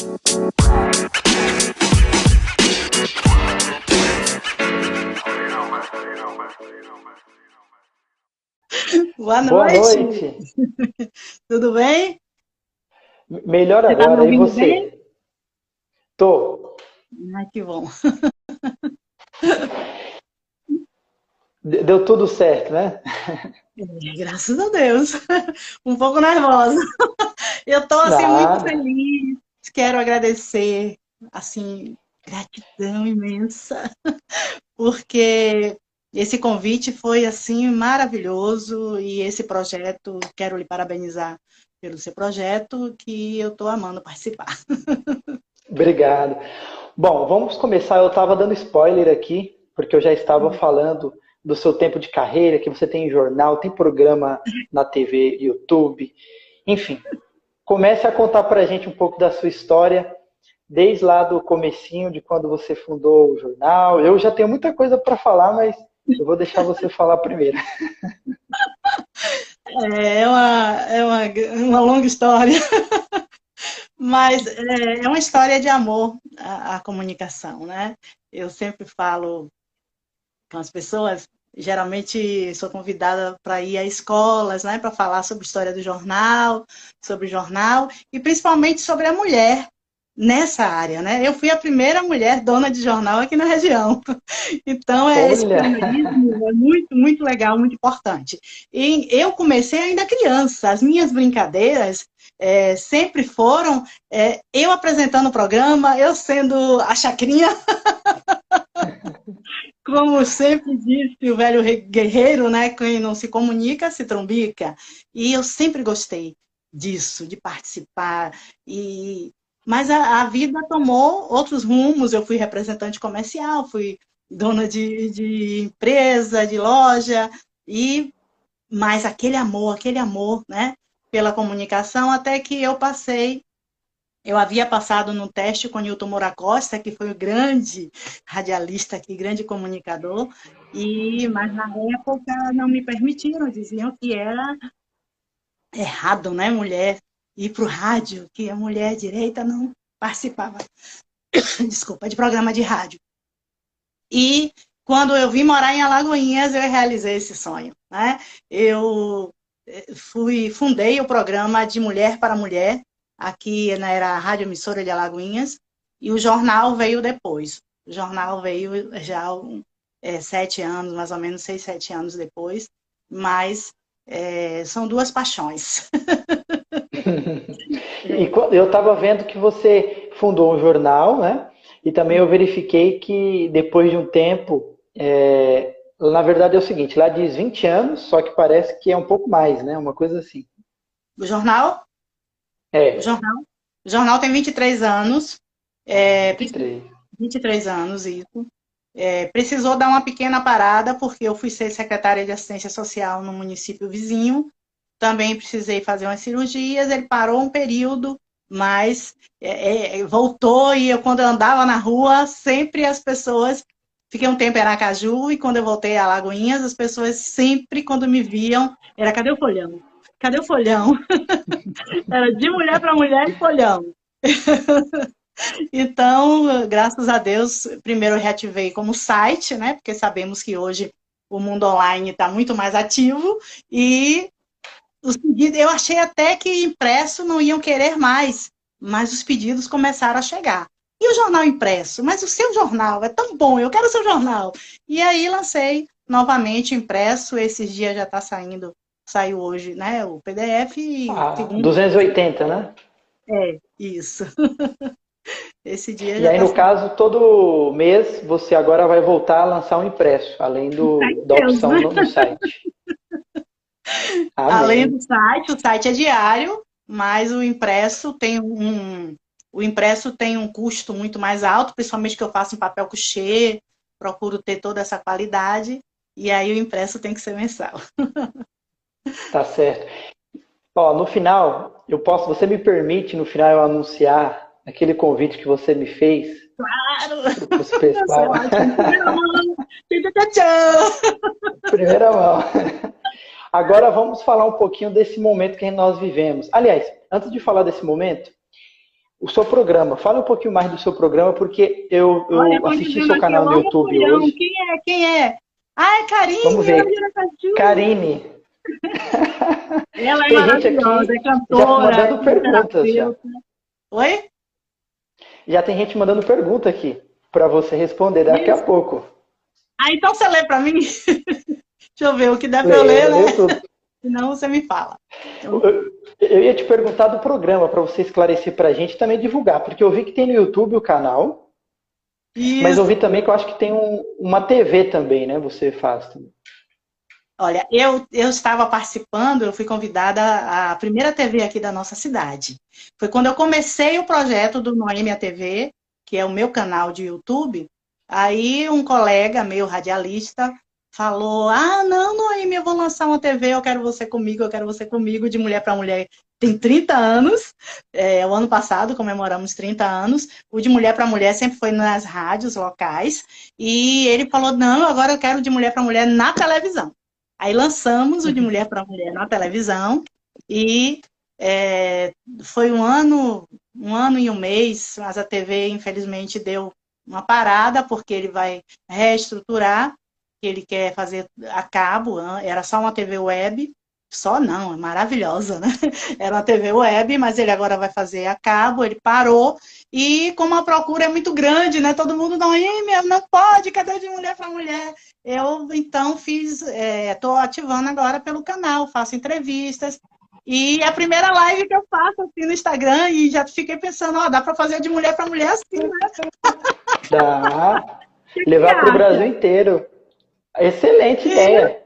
Boa noite. Boa noite. Tudo bem? Melhor você tá agora, tá e você? Bem? Tô. Ai, que bom. Deu tudo certo, né? É, graças a Deus. Um pouco nervosa. Eu tô assim Nada. muito feliz. Quero agradecer, assim, gratidão imensa, porque esse convite foi assim maravilhoso e esse projeto, quero lhe parabenizar pelo seu projeto, que eu estou amando participar. Obrigado. Bom, vamos começar. Eu estava dando spoiler aqui, porque eu já estava uhum. falando do seu tempo de carreira, que você tem jornal, tem programa na TV, YouTube, enfim. Comece a contar para a gente um pouco da sua história, desde lá do comecinho, de quando você fundou o jornal. Eu já tenho muita coisa para falar, mas eu vou deixar você falar primeiro. É uma, é uma, uma longa história, mas é, é uma história de amor a, a comunicação, né? Eu sempre falo com as pessoas, geralmente sou convidada para ir a escolas, né, para falar sobre história do jornal, sobre o jornal e principalmente sobre a mulher, nessa área, né? Eu fui a primeira mulher dona de jornal aqui na região. Então, é, esse jornalismo é muito, muito legal, muito importante. E eu comecei ainda criança. As minhas brincadeiras é, sempre foram é, eu apresentando o programa, eu sendo a chacrinha. Como sempre disse o velho guerreiro, né? Quem não se comunica, se trombica. E eu sempre gostei disso, de participar. E mas a, a, vida tomou outros rumos. Eu fui representante comercial, fui dona de, de empresa, de loja, e mas aquele amor, aquele amor, né, pela comunicação, até que eu passei. Eu havia passado no teste com Newton Moura Costa, que foi o grande radialista aqui, grande comunicador, e mas na época não me permitiram, diziam que era errado, né, mulher ir para o rádio, que a mulher direita não participava, desculpa, de programa de rádio. E quando eu vim morar em Alagoinhas, eu realizei esse sonho. Né? Eu eh, fui, fundei o programa de Mulher para Mulher, aqui na era a Rádio Emissora de Alagoinhas, e o jornal veio depois. O jornal veio já é, sete anos, mais ou menos seis, sete anos depois, mas é, são duas paixões. e eu estava vendo que você fundou um jornal, né? E também eu verifiquei que depois de um tempo, é, na verdade é o seguinte, lá diz 20 anos, só que parece que é um pouco mais, né? Uma coisa assim. O jornal? É. O jornal, o jornal tem 23 anos. É, 23. 23 anos, isso. É, precisou dar uma pequena parada, porque eu fui ser secretária de assistência social no município vizinho, também precisei fazer umas cirurgias, ele parou um período, mas é, é, voltou e eu, quando eu andava na rua, sempre as pessoas. Fiquei um tempo em Aracaju e quando eu voltei a Lagoinhas, as pessoas sempre, quando me viam, era cadê o folhão? Cadê o folhão? era de mulher para mulher e folhão. então, graças a Deus, primeiro reativei como site, né? Porque sabemos que hoje o mundo online está muito mais ativo e os pedidos, eu achei até que impresso não iam querer mais, mas os pedidos começaram a chegar. E o jornal impresso? Mas o seu jornal é tão bom, eu quero o seu jornal. E aí lancei novamente impresso, esses dias já está saindo, saiu hoje, né, o PDF. Ah, segundo... 280, né? É, isso. Esse dia e aí, tá no caso, todo mês você agora vai voltar a lançar um impresso, além do, da opção no, no site. Além do site, o site é diário, mas o impresso tem um o impresso tem um custo muito mais alto, principalmente que eu faço em papel couché, procuro ter toda essa qualidade, e aí o impresso tem que ser mensal. Tá certo. Ó, no final, eu posso, você me permite no final eu anunciar aquele convite que você me fez? Claro! Pessoal. Primeira mão! Primeira mão! Agora vamos falar um pouquinho desse momento que nós vivemos. Aliás, antes de falar desse momento, o seu programa. Fala um pouquinho mais do seu programa, porque eu, eu Olha, assisti seu canal no YouTube hoje. Quem é? Quem é? Ah, é Karine. Vamos ver. Karine. Ela é maravilhosa, é cantora. Já mandando perguntas. Já. Oi? Já tem gente mandando pergunta aqui para você responder daqui Isso. a pouco. Ah, então você lê para mim? Deixa eu ver o que dá para eu ler, né? Tudo. Senão você me fala. Eu... eu ia te perguntar do programa para você esclarecer para a gente e também divulgar, porque eu vi que tem no YouTube o canal, Isso. mas eu vi também que eu acho que tem um, uma TV também, né? Você faz também. Olha, eu, eu estava participando, eu fui convidada à primeira TV aqui da nossa cidade. Foi quando eu comecei o projeto do Noêmia TV, que é o meu canal de YouTube. Aí um colega meu, radialista, falou: Ah, não, Noemi, eu vou lançar uma TV, eu quero você comigo, eu quero você comigo, de mulher para mulher. Tem 30 anos, é, o ano passado comemoramos 30 anos. O de mulher para mulher sempre foi nas rádios locais. E ele falou: Não, agora eu quero de mulher para mulher na televisão. Aí lançamos o de mulher para mulher na televisão. E é, foi um ano, um ano e um mês, mas a TV, infelizmente, deu uma parada, porque ele vai reestruturar que ele quer fazer a cabo, era só uma TV web, só não, é maravilhosa, né? Era uma TV web, mas ele agora vai fazer a cabo, ele parou, e como a procura é muito grande, né? Todo mundo não, não pode, cadê de mulher para mulher? Eu, então, fiz, estou é, ativando agora pelo canal, faço entrevistas, e é a primeira live que eu faço assim no Instagram, e já fiquei pensando, ó, dá para fazer de mulher para mulher assim, né? Dá. Levar para o Brasil inteiro. Excelente ideia.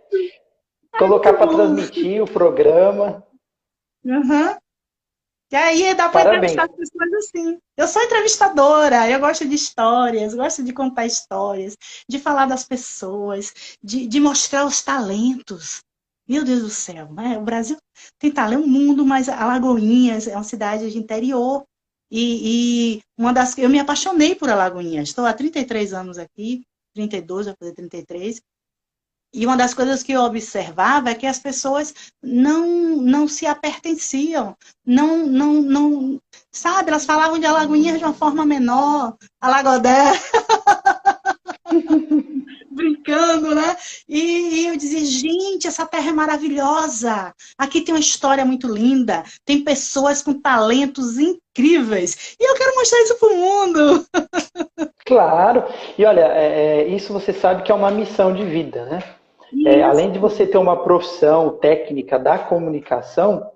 Colocar para transmitir o programa. Uhum. E aí dá para entrevistar as pessoas assim. Eu sou entrevistadora, eu gosto de histórias, gosto de contar histórias, de falar das pessoas, de, de mostrar os talentos. Meu Deus do céu, né? O Brasil tem talento, o mundo, mas Alagoinhas é uma cidade de interior. E, e uma das eu me apaixonei por Alagoinhas. Estou há 33 anos aqui, 32, vai fazer 33. E uma das coisas que eu observava é que as pessoas não, não se apertenciam, não, não, não, sabe, elas falavam de Alagoinhas de uma forma menor, Alagodé, brincando, né? E, e, eu dizia, gente, essa terra é maravilhosa, aqui tem uma história muito linda, tem pessoas com talentos incríveis, e eu quero mostrar isso para o mundo. Claro, e olha, é, é, isso você sabe que é uma missão de vida, né? É, além de você ter uma profissão técnica da comunicação,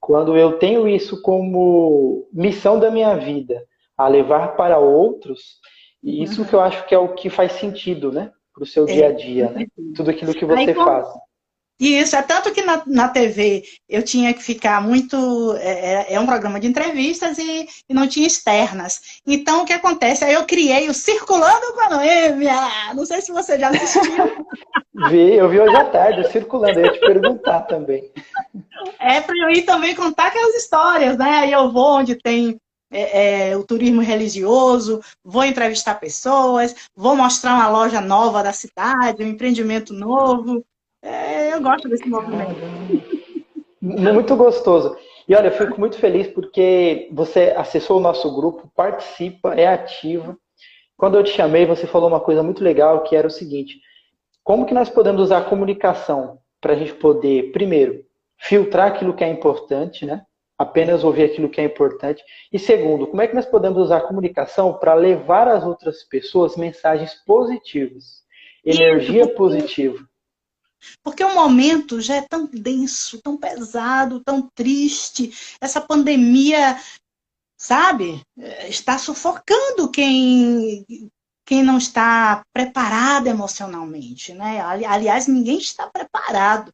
quando eu tenho isso como missão da minha vida, a levar para outros, isso uhum. que eu acho que é o que faz sentido, né? Para o seu é. dia a dia, né? Tudo aquilo que você Aí, faz. Isso, é tanto que na, na TV eu tinha que ficar muito. É, é, é um programa de entrevistas e, e, não tinha externas. Então o que acontece? Aí eu criei o Circulando com a Noêmia. Não sei se você já assistiu. vi, eu vi hoje à tarde, o Circulando, eu ia te perguntar também. É para eu ir também contar aquelas histórias, né? Aí eu vou onde tem é, é, o turismo religioso, vou entrevistar pessoas, vou mostrar uma loja nova da cidade, um empreendimento novo. Eu gosto desse movimento. Muito gostoso. E olha, eu fico muito feliz porque você acessou o nosso grupo, participa, é ativa. Quando eu te chamei, você falou uma coisa muito legal, que era o seguinte: como que nós podemos usar a comunicação para a gente poder, primeiro, filtrar aquilo que é importante, né? Apenas ouvir aquilo que é importante. E segundo, como é que nós podemos usar a comunicação para levar às outras pessoas mensagens positivas, energia positiva? Porque o momento já é tão denso, tão pesado, tão triste. Essa pandemia, sabe, está sufocando quem, quem não está preparado emocionalmente, né? Aliás, ninguém está preparado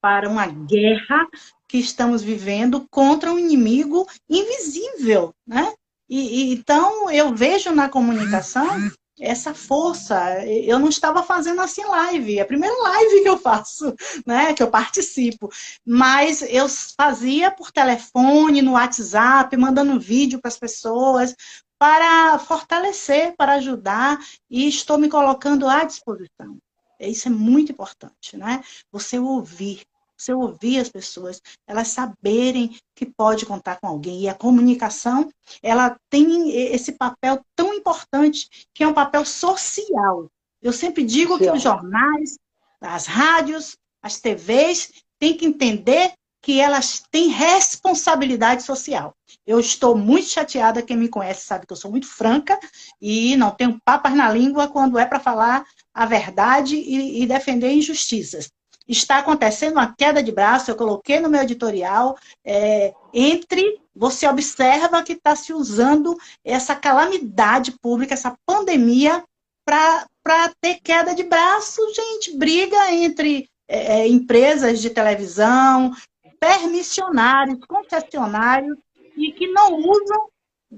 para uma guerra que estamos vivendo contra um inimigo invisível, né? E, e, então eu vejo na comunicação essa força. Eu não estava fazendo assim live, é a primeira live que eu faço, né, que eu participo. Mas eu fazia por telefone, no WhatsApp, mandando vídeo para as pessoas, para fortalecer, para ajudar, e estou me colocando à disposição. Isso é muito importante, né? Você ouvir, você ouvir as pessoas, elas saberem que pode contar com alguém. E a comunicação, ela tem esse papel tão importante, que é um papel social. Eu sempre digo que os jornais, as rádios, as TVs têm que entender que elas têm responsabilidade social. Eu estou muito chateada, quem me conhece sabe que eu sou muito franca e não tenho papas na língua quando é para falar a verdade e, e, defender injustiças. Está acontecendo uma queda de braço, eu coloquei no meu editorial, é, entre, você observa que está se usando essa calamidade pública, essa pandemia, para ter queda de braço, gente, briga entre é, é empresas de televisão, permissionários, concessionários, e que não usam,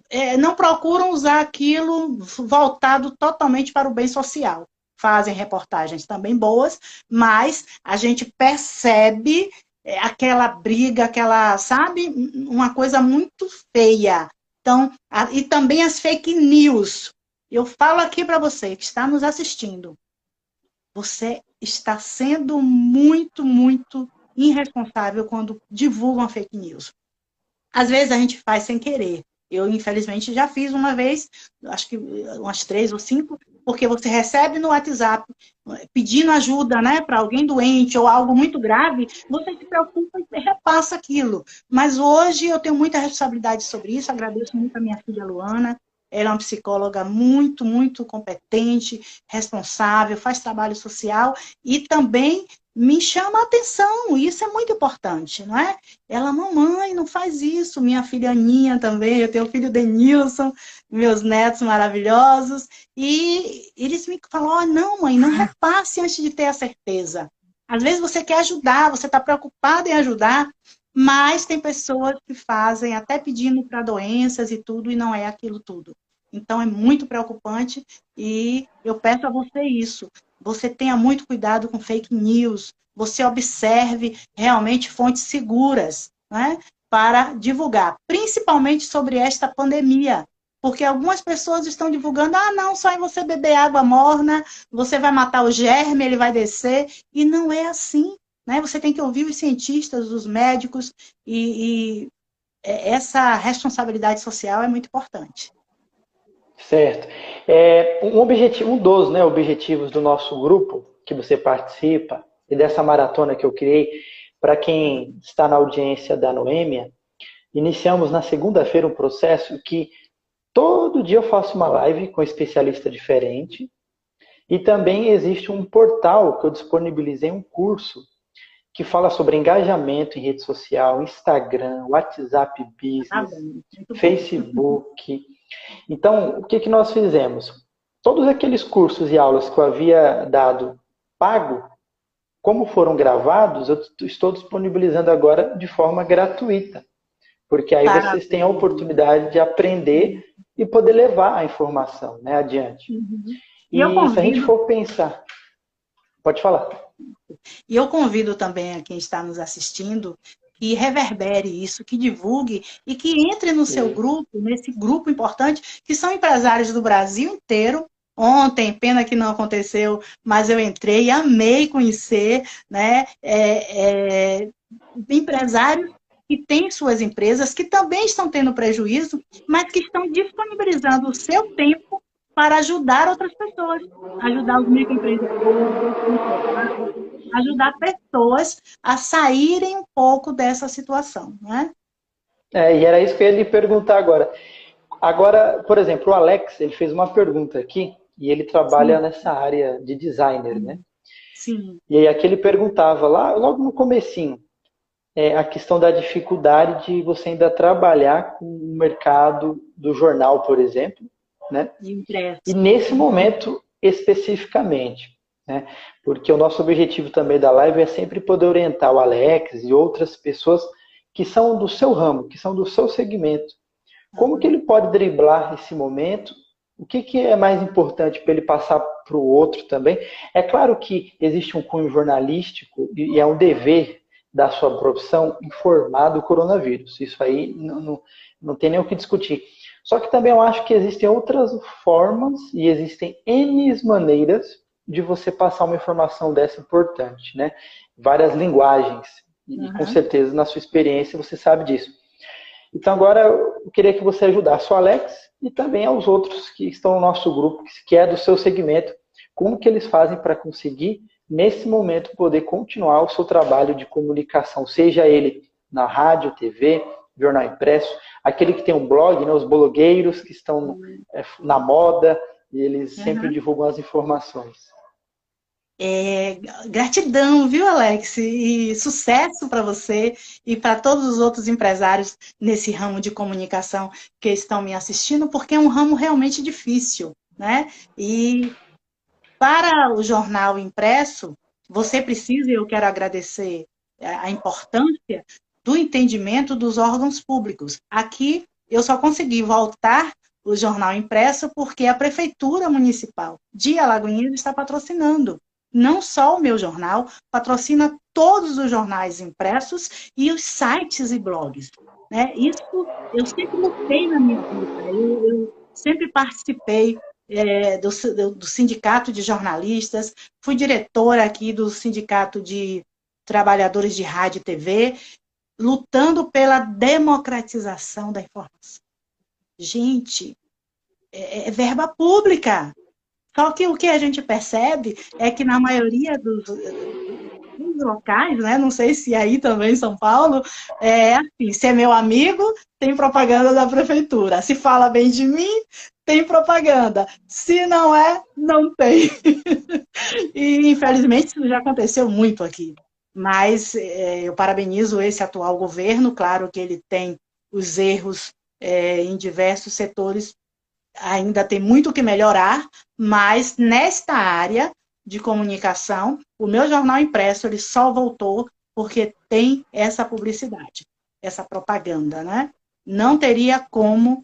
é, não procuram usar aquilo voltado totalmente para o bem social. Fazem reportagens também boas, mas a gente percebe é, aquela briga, aquela, sabe, uma coisa muito feia. Então, a, e também as fake news. Eu falo aqui para você que está nos assistindo. Você está sendo muito, muito irresponsável quando divulgam fake news. Às vezes a gente faz sem querer. Eu, infelizmente, já fiz uma vez, acho que umas três ou cinco, porque você recebe no WhatsApp pedindo ajuda né, para alguém doente ou algo muito grave, você se preocupa e repassa aquilo. Mas hoje eu tenho muita responsabilidade sobre isso, agradeço muito a minha filha Luana, ela é uma psicóloga muito, muito competente, responsável, faz trabalho social e também me chama a atenção, isso é muito importante, não é? Ela, mamãe, não faz isso, minha filha Aninha também, eu tenho o filho Denilson, meus netos maravilhosos, e eles me falam, oh, não, mãe, não repasse antes de ter a certeza. Às vezes você quer ajudar, você está preocupado em ajudar, mas tem pessoas que fazem até pedindo para doenças e tudo, e não é aquilo tudo. Então é muito preocupante e eu peço a você isso você tenha muito cuidado com fake news, você observe realmente fontes seguras né, para divulgar, principalmente sobre esta pandemia. Porque algumas pessoas estão divulgando, ah, não, só em você beber água morna, você vai matar o germe, ele vai descer. E não é assim. Né? Você tem que ouvir os cientistas, os médicos, e, e essa responsabilidade social é muito importante. Certo. É, um, objetivo, um dos né, objetivos do nosso grupo, que você participa, e dessa maratona que eu criei, para quem está na audiência da Noêmia, iniciamos na segunda-feira um processo que todo dia eu faço uma live com um especialista diferente, e também existe um portal que eu disponibilizei um curso que fala sobre engajamento em rede social, Instagram, WhatsApp Business, ah, Facebook. Então, o que, que nós fizemos? Todos aqueles cursos e aulas que eu havia dado pago, como foram gravados, eu estou disponibilizando agora de forma gratuita. Porque aí Parabéns. vocês têm a oportunidade de aprender e poder levar a informação né, adiante. Uhum. E, e convido... se a gente for pensar. Pode falar. E eu convido também a quem está nos assistindo que reverbere isso, que divulgue e que entre no seu grupo, nesse grupo importante, que são empresários do Brasil inteiro. Ontem, pena que não aconteceu, mas eu entrei e amei conhecer né, é, é, empresários que têm suas empresas, que também estão tendo prejuízo, mas que estão disponibilizando o seu tempo para ajudar outras pessoas, ajudar os microempreendedores, ajudar pessoas a saírem um pouco dessa situação, né? É, e era isso que eu ia lhe perguntar agora. Agora, por exemplo, o Alex, ele fez uma pergunta aqui, e ele trabalha Sim. nessa área de designer, né? Sim. E aí aqui ele perguntava, lá logo no comecinho, é, a questão da dificuldade de você ainda trabalhar com o mercado do jornal, por exemplo, né? E nesse momento, especificamente, né? Porque o nosso objetivo também da live é sempre poder orientar o Alex e outras pessoas que são do seu ramo, que são do seu segmento. Como que ele pode driblar esse momento? O que, que é mais importante para ele passar para o outro também? É claro que existe um cunho jornalístico e é um dever da sua profissão informar do coronavírus. Isso aí não, não, não tem nem o que discutir. Só que também eu acho que existem outras formas e existem N maneiras de você passar uma informação dessa importante, né? Várias linguagens E uhum. com certeza, na sua experiência, você sabe disso. Então, agora eu queria que você ajudasse o Alex e também aos outros que estão no nosso grupo, que é do seu segmento, como que eles fazem para conseguir, nesse momento, poder continuar o seu trabalho de comunicação, seja ele na rádio, TV, jornal impresso, aquele que tem um blog, né, os blogueiros que estão é, na moda, e eles uhum. sempre divulgam as informações. É, gratidão, viu, Alex? E sucesso para você e para todos os outros empresários nesse ramo de comunicação que estão me assistindo, porque é um ramo realmente difícil, né? E para o jornal impresso, você precisa, e eu quero agradecer a importância do entendimento dos órgãos públicos. Aqui eu só consegui voltar o jornal impresso porque a prefeitura municipal de Alagoinhas está patrocinando não só o meu jornal, patrocina todos os jornais impressos e os sites e blogs. Né? Isso eu sempre lutei na minha vida. Eu, eu sempre participei é, do, do, sindicato de jornalistas, fui diretora aqui do sindicato de trabalhadores de rádio e TV, lutando pela democratização da informação. Gente, é, é verba pública. Só que o que a gente percebe é que na maioria dos, dos locais, né? Não sei se aí também em São Paulo, é assim, se é meu amigo, tem propaganda da prefeitura. Se fala bem de mim, tem propaganda. Se não é, não tem. e infelizmente isso já aconteceu muito aqui. Mas é, eu parabenizo esse atual governo, claro que ele tem os erros é, em diversos setores ainda tem muito que melhorar, mas nesta área de comunicação, o meu jornal impresso ele só voltou porque tem essa publicidade, essa propaganda, né? Não teria como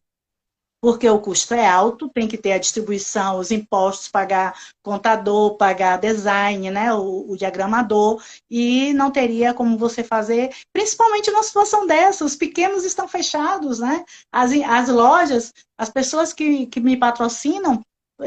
porque o custo é alto, tem que ter a distribuição, os impostos, pagar contador, pagar design, né, o, o, diagramador, e não teria como você fazer, principalmente numa situação dessa, os pequenos estão fechados, né, as, as lojas, as pessoas que, que me patrocinam,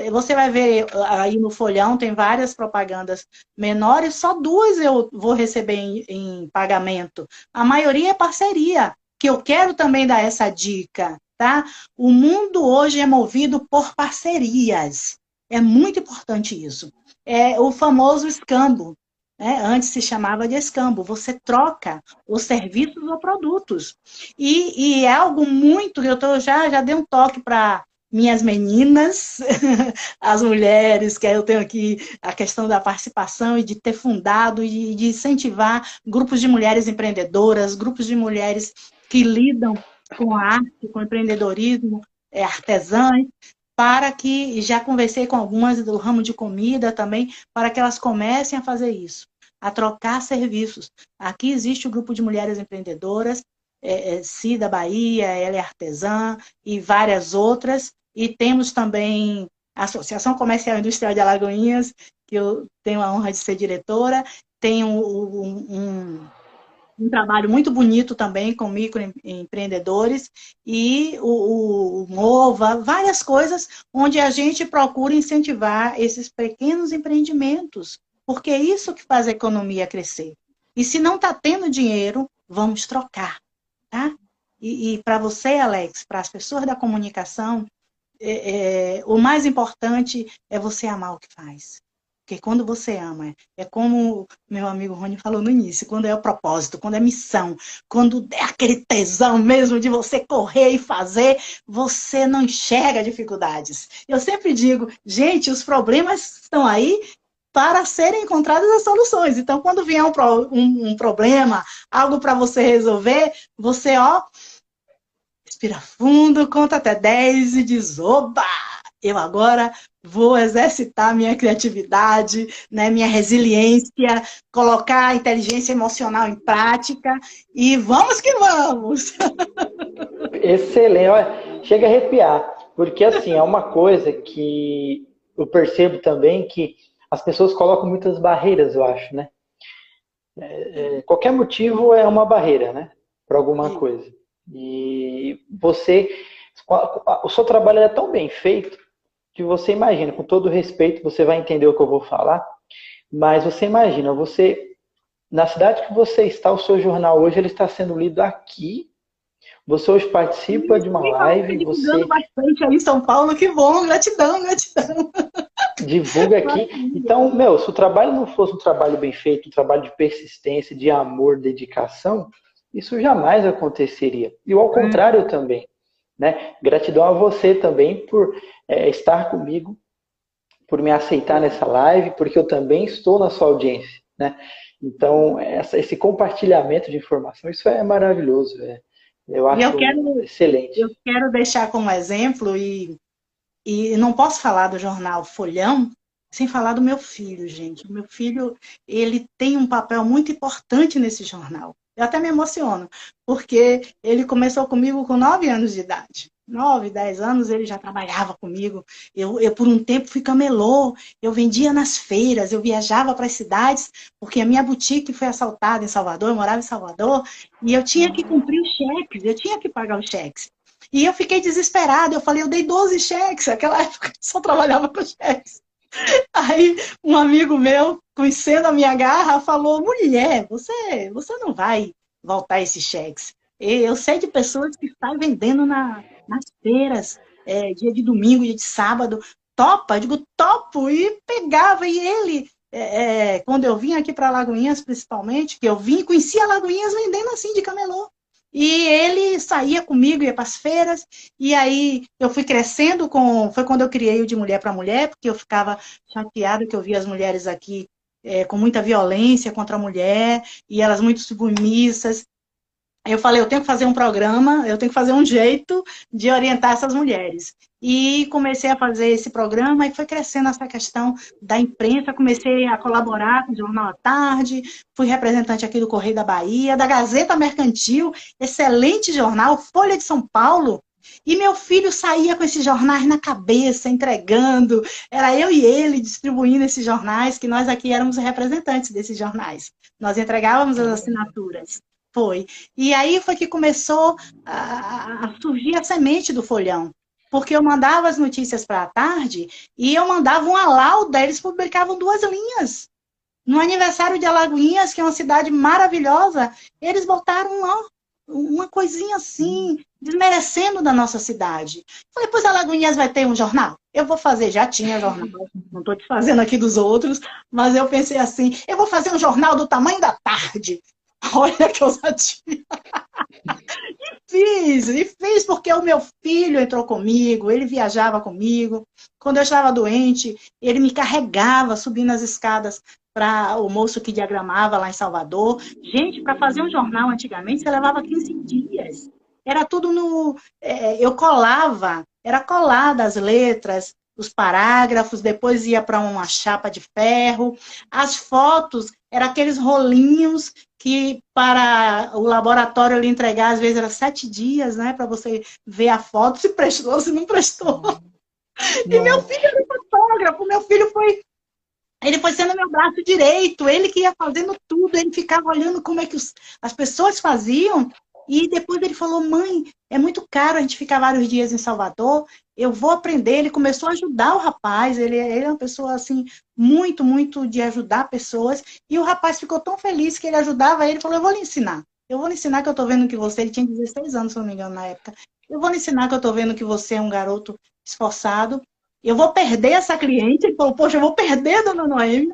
você vai ver aí no folhão, tem várias propagandas menores, só duas eu vou receber em, em pagamento. A maioria é parceria, que eu quero também dar essa dica tá? O mundo hoje é movido por parcerias. É muito importante isso. É o famoso escambo. Né? Antes se chamava de escambo. Você troca os serviços ou produtos. E, e é algo muito eu tô, já, já dei um toque para minhas meninas, as mulheres, que eu tenho aqui a questão da participação e de ter fundado e de incentivar grupos de mulheres empreendedoras, grupos de mulheres que lidam com a arte, com o empreendedorismo, é, artesãs, para que, já conversei com algumas do ramo de comida também, para que elas comecem a fazer isso, a trocar serviços. Aqui existe o grupo de mulheres empreendedoras, é, é, Cida Bahia, ela é artesã e várias outras, e temos também a Associação Comercial Industrial de Alagoinhas, que eu tenho a honra de ser diretora, tem um, um trabalho muito bonito também com microempreendedores e o, o Mova, várias coisas onde a gente procura incentivar esses pequenos empreendimentos, porque é isso que faz a economia crescer. E se não está tendo dinheiro, vamos trocar, tá? E, e para você, Alex, para as pessoas da comunicação, é, é, o mais importante é você amar o que faz. Porque quando você ama, é como meu amigo Rony falou no início, quando é o propósito, quando é missão, quando é aquele tesão mesmo de você correr e fazer, você não enxerga dificuldades. Eu sempre digo, gente, os problemas estão aí para serem encontradas as soluções. Então, quando vier um, um, um problema, algo para você resolver, você, ó, respira fundo, conta até 10 e diz, oba! Eu agora vou exercitar minha criatividade, né, minha resiliência, colocar a inteligência emocional em prática e vamos que vamos! Excelente, Olha, chega a arrepiar, porque assim, é uma coisa que eu percebo também que as pessoas colocam muitas barreiras, eu acho, né? É, é, qualquer motivo é uma barreira, né? Para alguma Sim. coisa. E você, o seu trabalho é tão bem feito que você imagina, com todo respeito, você vai entender o que eu vou falar, mas você imagina, você na cidade que você está, o seu jornal hoje ele está sendo lido aqui. Você hoje participa de uma live. Você bastante aí em São Paulo, que bom, gratidão, gratidão. Divulga aqui. Então, meu, se o trabalho não fosse um trabalho bem feito, um trabalho de persistência, de amor, dedicação, isso jamais aconteceria. E ao contrário hum. também. Né? Gratidão a você também por é, estar comigo, por me aceitar nessa live, porque eu também estou na sua audiência. Né? Então, essa, esse compartilhamento de informação, isso é maravilhoso. É, eu acho eu quero, excelente. Eu quero deixar como exemplo, e, e não posso falar do jornal Folhão, sem falar do meu filho, gente. O meu filho, ele tem um papel muito importante nesse jornal. Eu até me emociono, porque ele começou comigo com nove anos de idade. Nove, dez anos ele já trabalhava comigo. Eu, eu por um tempo fui camelô, eu vendia nas feiras, eu viajava para as cidades, porque a minha boutique foi assaltada em Salvador, eu morava em Salvador, e eu tinha que cumprir os cheques, eu tinha que pagar os cheques. E eu fiquei desesperada, eu falei, eu dei 12 cheques, naquela época só trabalhava com cheques. Aí um amigo meu, conhecendo a minha garra, falou: mulher, você, você não vai voltar esses cheques. Eu sei de pessoas que estão vendendo na, nas feiras, é, dia de domingo, dia de sábado. Topa, eu digo topo, e pegava, e ele, é, é, quando eu vim aqui para Lagoinhas, principalmente, que eu vim conhecia Lagoinhas vendendo assim de camelô. E ele saía comigo, ia para as feiras, e aí eu fui crescendo com. Foi quando eu criei o de mulher para mulher, porque eu ficava chateada que eu via as mulheres aqui é, com muita violência contra a mulher, e elas muito submissas. Eu falei, eu tenho que fazer um programa, eu tenho que fazer um jeito de orientar essas mulheres. E comecei a fazer esse programa e foi crescendo essa questão da imprensa. Comecei a colaborar com o Jornal à Tarde, fui representante aqui do Correio da Bahia, da Gazeta Mercantil, excelente jornal, Folha de São Paulo. E meu filho saía com esses jornais na cabeça, entregando. Era eu e ele distribuindo esses jornais, que nós aqui éramos representantes desses jornais. Nós entregávamos as assinaturas. Foi. E aí foi que começou a, surgir a semente do folhão porque eu mandava as notícias para a tarde e eu mandava uma lauda, eles publicavam duas linhas. No aniversário de Alagoinhas, que é uma cidade maravilhosa, eles botaram uma coisinha assim, desmerecendo da nossa cidade. Falei, pois Alagoinhas vai ter um jornal? Eu vou fazer, já tinha jornal, não estou te fazendo aqui dos outros, mas eu pensei assim, eu vou fazer um jornal do tamanho da tarde. Olha que ousadia. e fiz, e fiz porque o meu filho entrou comigo, ele viajava comigo. Quando eu estava doente, ele me carregava subindo as escadas para o moço que diagramava lá em Salvador. Gente, para fazer um jornal antigamente, você levava 15 dias. Era tudo no. É, eu colava, era colada as letras, os parágrafos, depois ia para uma chapa de ferro. As fotos eram aqueles rolinhos que para o laboratório lhe entregar, às vezes era sete dias, né? Para você ver a foto, se prestou, se não prestou. E meu filho era fotógrafo, meu filho foi. Ele foi sendo meu braço direito, ele que ia fazendo tudo, ele ficava olhando como é que os, as pessoas faziam e depois ele falou: mãe, é muito caro a gente ficar vários dias em Salvador, eu vou aprender. Ele começou a ajudar o rapaz, ele, ele é uma pessoa assim, muito, muito de ajudar pessoas. E o rapaz ficou tão feliz que ele ajudava ele, falou: eu vou lhe ensinar. Eu vou lhe ensinar que eu estou vendo que você, ele tinha 16 anos, se não me engano, na época. Eu vou lhe ensinar que eu estou vendo que você é um garoto esforçado. Eu vou perder essa cliente. Ele falou, poxa, eu vou perder, dona Noemi.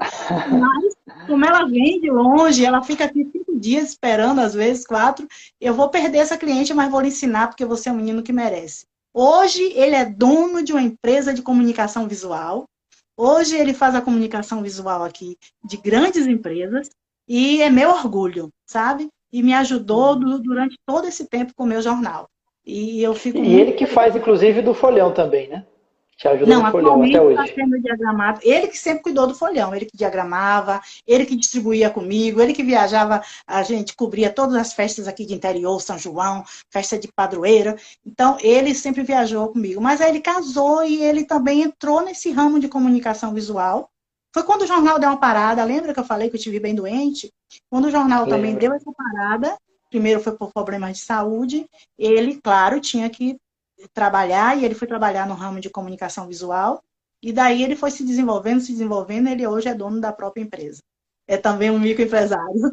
Mas, como ela vem de longe, ela fica aqui dias esperando, às vezes quatro. Eu vou perder essa cliente, mas vou lhe ensinar porque você é um menino que merece. Hoje ele é dono de uma empresa de comunicação visual. Hoje ele faz a comunicação visual aqui de grandes empresas e é meu orgulho, sabe? E me ajudou do, durante todo esse tempo com o meu jornal. E eu fico. E muito... ele que faz, inclusive, do folhão também, né? Te ajuda Não, no folhão até hoje. Sendo diagramado. Ele que sempre cuidou do folhão, ele que diagramava, ele que distribuía comigo, ele que viajava, a gente cobria todas as festas aqui de interior, São João, festa de padroeira. Então, ele sempre viajou comigo. Mas aí ele casou e ele também entrou nesse ramo de comunicação visual. Foi quando o jornal deu uma parada, lembra que eu falei que eu estive bem doente? Quando o jornal Lembra. também deu essa parada, primeiro foi por problemas de saúde, ele, claro, tinha que trabalhar e ele foi trabalhar no ramo de comunicação visual. E daí ele foi se desenvolvendo, se desenvolvendo, ele hoje é dono da própria empresa. é também um microempresário.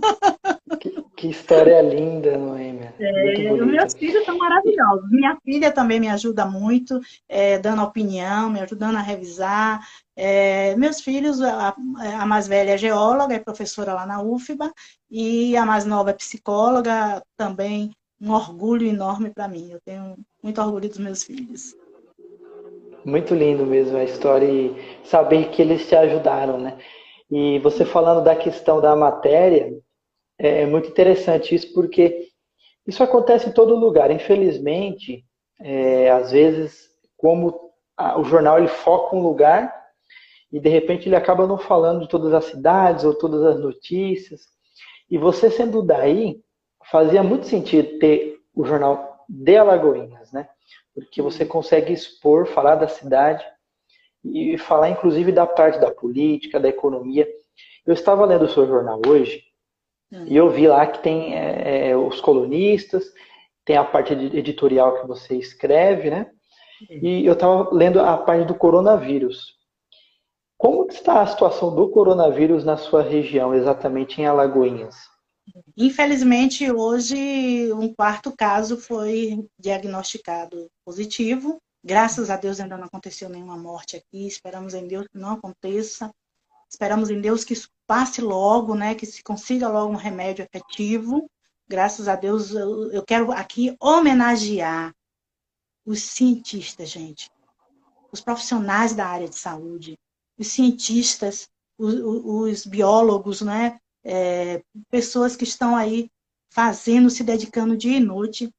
Que, que história linda, Noêmia. É, os meus filhos são maravilhosos. Minha filha também me ajuda muito, é, dando opinião, me ajudando a revisar. É, meus filhos, a, a, mais velha é geóloga, é professora lá na UFBA, e a mais nova é psicóloga, também um orgulho enorme para mim. Eu tenho muito orgulho dos meus filhos. Muito lindo mesmo a história e saber que eles te ajudaram, né? E você falando da questão da matéria, é muito interessante isso, porque isso acontece em todo lugar. Infelizmente, é, às vezes, como a, o jornal ele foca um lugar e de repente ele acaba não falando de todas as cidades ou todas as notícias. E você sendo daí, fazia muito sentido ter o jornal de Alagoinhas, né? Porque você consegue expor, falar da cidade e falar inclusive da parte da política, da economia. Eu estava lendo o seu jornal hoje hum. e eu vi lá que tem é, é, os colunistas, tem a parte editorial que você escreve, né? E eu estava lendo a parte do coronavírus. Como está a situação do coronavírus na sua região, exatamente em Alagoinhas? Infelizmente, hoje um quarto caso foi diagnosticado positivo. Graças a Deus ainda não aconteceu nenhuma morte aqui. Esperamos em Deus que não aconteça. Esperamos em Deus que isso passe logo, né? Que se consiga logo um remédio efetivo. Graças a Deus, eu, eu quero aqui homenagear os cientistas, gente. Os profissionais da área de saúde, os cientistas, os, os biólogos, né? É, pessoas que estão aí fazendo, se dedicando dia e noite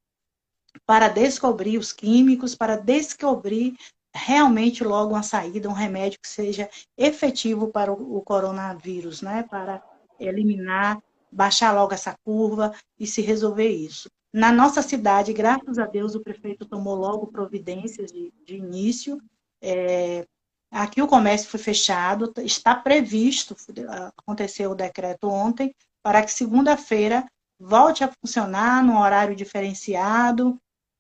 para descobrir os químicos, para descobrir realmente logo uma saída, um remédio que seja efetivo para o, coronavírus, né? Para eliminar, baixar logo essa curva e se resolver isso. Na nossa cidade, graças a Deus, o prefeito tomou logo providências de, de início. É, aqui o comércio foi fechado, está previsto, aconteceu o decreto ontem, para que segunda-feira volte a funcionar num horário diferenciado,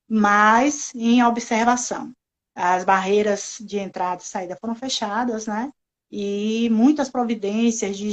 mas em observação. As barreiras de entrada e saída foram fechadas, né? E muitas providências de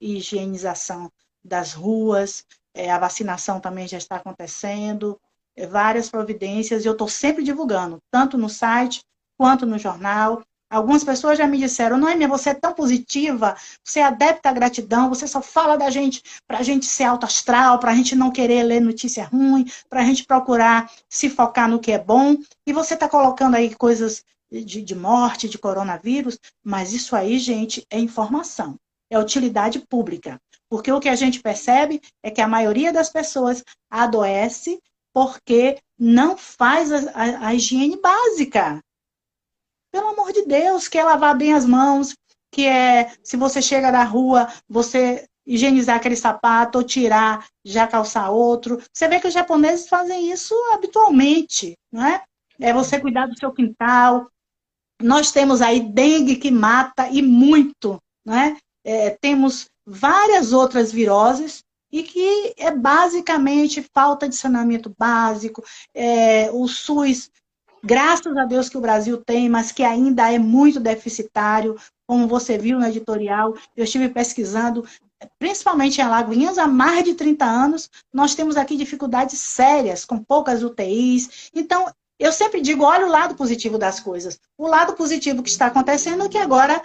higienização das ruas, é, a vacinação também já está acontecendo, é, várias providências, e eu estou sempre divulgando, tanto no site quanto no jornal, Algumas pessoas já me disseram, Noêmia, você é tão positiva, você é adepta à gratidão, você só fala da gente para a gente ser alto astral, para a gente não querer ler notícia ruim, para a gente procurar se focar no que é bom. E você está colocando aí coisas de, de morte, de coronavírus, mas isso aí, gente, é informação, é utilidade pública. Porque o que a gente percebe é que a maioria das pessoas adoece porque não faz a, a, a higiene básica. Pelo amor de Deus, que é lavar bem as mãos, que é, se você chega da rua, você higienizar aquele sapato ou tirar, já calçar outro. Você vê que os japoneses fazem isso habitualmente, não é? É você cuidar do seu quintal. Nós temos aí dengue que mata e muito, né? É, temos várias outras viroses e que é basicamente falta de saneamento básico. É, o SUS graças a Deus que o Brasil tem, mas que ainda é muito deficitário, como você viu no editorial, eu estive pesquisando, principalmente em Alagoinhas, há mais de 30 anos, nós temos aqui dificuldades sérias, com poucas UTIs. Então, eu sempre digo, olha o lado positivo das coisas. O lado positivo que está acontecendo é que agora,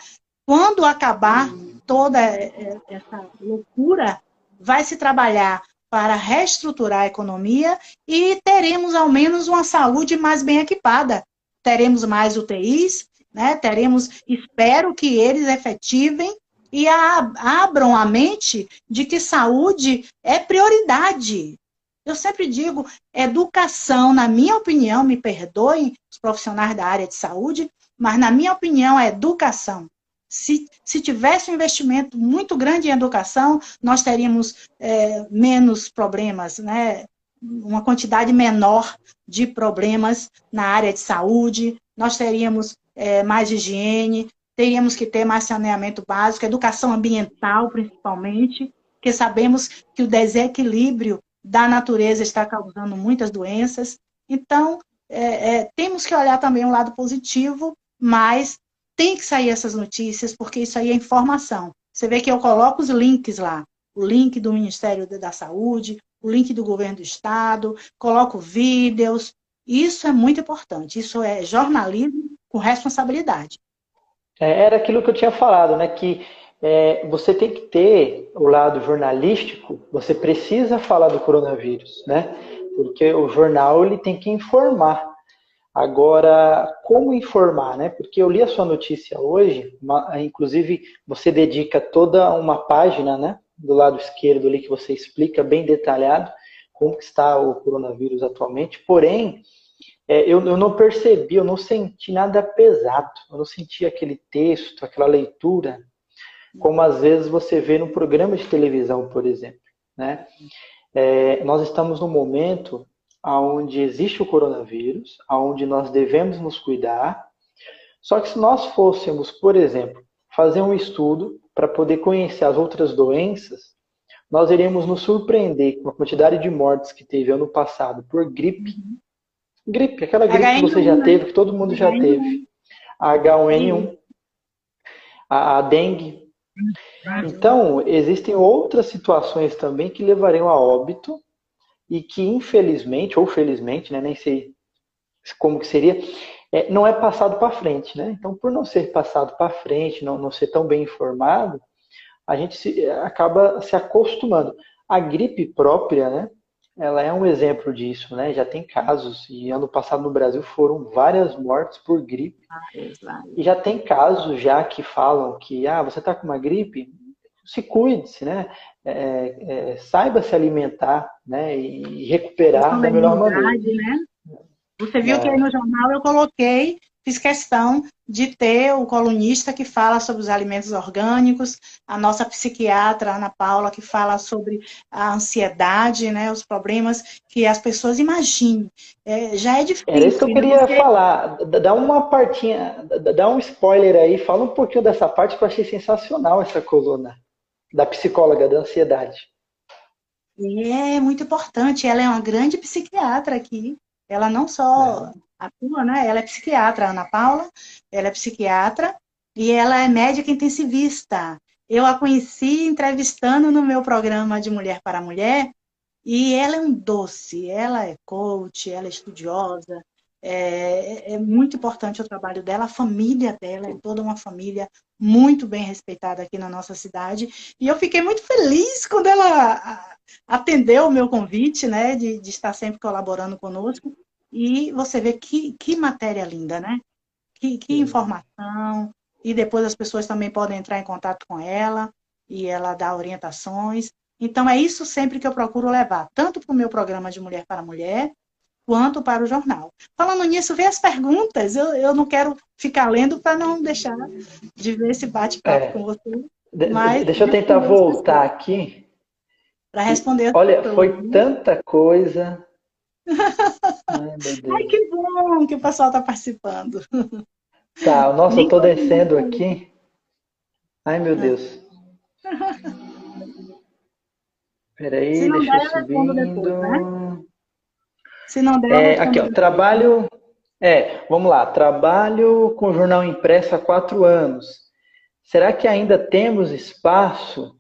quando acabar toda essa loucura, vai se trabalhar para reestruturar a economia e teremos ao menos uma saúde mais bem equipada. Teremos mais UTIs, né? teremos, espero que eles efetivem e abram a mente de que saúde é prioridade. Eu sempre digo, educação, na minha opinião, me perdoem os profissionais da área de saúde, mas na minha opinião, é educação. Se, se tivesse um investimento muito grande em educação, nós teríamos é, menos problemas, né? uma quantidade menor de problemas na área de saúde, nós teríamos é, mais higiene, teríamos que ter mais saneamento básico, educação ambiental, principalmente, porque sabemos que o desequilíbrio da natureza está causando muitas doenças. Então, é, é, temos que olhar também um lado positivo, mas tem que sair essas notícias, porque isso aí é informação. Você vê que eu coloco os links lá. O link do Ministério da Saúde, o link do governo do estado, coloco vídeos. Isso é muito importante. Isso é jornalismo com responsabilidade. É, era aquilo que eu tinha falado, né? Que é, você tem que ter o lado jornalístico, você precisa falar do coronavírus, né? Porque o jornal ele tem que informar. Agora, como informar, né? Porque eu li a sua notícia hoje, uma, inclusive você dedica toda uma página, né? Do lado esquerdo ali que você explica bem detalhado como está o coronavírus atualmente. Porém, é, eu, eu não percebi, eu não senti nada pesado. Eu não senti aquele texto, aquela leitura como às vezes você vê no programa de televisão, por exemplo. Né? É, nós estamos num momento onde existe o coronavírus, onde nós devemos nos cuidar. Só que se nós fôssemos, por exemplo, fazer um estudo para poder conhecer as outras doenças, nós iríamos nos surpreender com a quantidade de mortes que teve ano passado por gripe. Gripe, aquela gripe H1N1, que você já teve, que todo mundo já H1N1. teve. A H1N1, a, a dengue, então, existem outras situações também que levariam a óbito e que, infelizmente, ou felizmente, né, nem sei como que seria, é, não é passado para frente. Né? Então, por não ser passado para frente, não, não ser tão bem informado, a gente se, acaba se acostumando. A gripe própria, né, ela é um exemplo disso, né? Já tem casos, e ano passado no Brasil foram várias mortes por gripe. Ah, e já tem casos já que falam que, ah, você está com uma gripe, se cuide-se, né? É, é, saiba se alimentar, né? E recuperar da melhor maneira. Né? Você viu é. que aí no jornal eu coloquei fiz questão de ter o colunista que fala sobre os alimentos orgânicos, a nossa psiquiatra, Ana Paula, que fala sobre a ansiedade, né, os problemas que as pessoas imaginam. É, já é difícil. Era isso que eu queria porque... falar. Dá uma partinha, dá um spoiler aí, fala um pouquinho dessa parte que eu achei sensacional essa coluna da psicóloga da ansiedade. É muito importante. Ela é uma grande psiquiatra aqui. Ela não só é atua, né? Ela é psiquiatra, Ana Paula, ela é psiquiatra e ela é médica intensivista. Eu a conheci entrevistando no meu programa de Mulher para Mulher e ela é um doce, ela é coach, ela é estudiosa, é, é, muito importante o trabalho dela, a família dela é toda uma família muito bem respeitada aqui na nossa cidade. E eu fiquei muito feliz quando ela atendeu o meu convite, né, de, de estar sempre colaborando conosco. E você vê que, que matéria linda, né? Que, que informação. E depois as pessoas também podem entrar em contato com ela e ela dá orientações. Então, é isso sempre que eu procuro levar, tanto para o meu programa de Mulher para Mulher, quanto para o jornal. Falando nisso, vê as perguntas. Eu, eu não quero ficar lendo para não deixar de ver esse bate-papo é. com você. Mas, Deixa eu tentar voltar aqui. Para responder. Olha, foi tanta coisa. Ai, Ai, que bom que o pessoal está participando. Tá, nossa, eu tô descendo aqui. Ai, meu Deus. Peraí, deixa eu subindo. Depois, né? Se não der, é, aqui, ó, trabalho. É, vamos lá. Trabalho com jornal impresso há quatro anos. Será que ainda temos espaço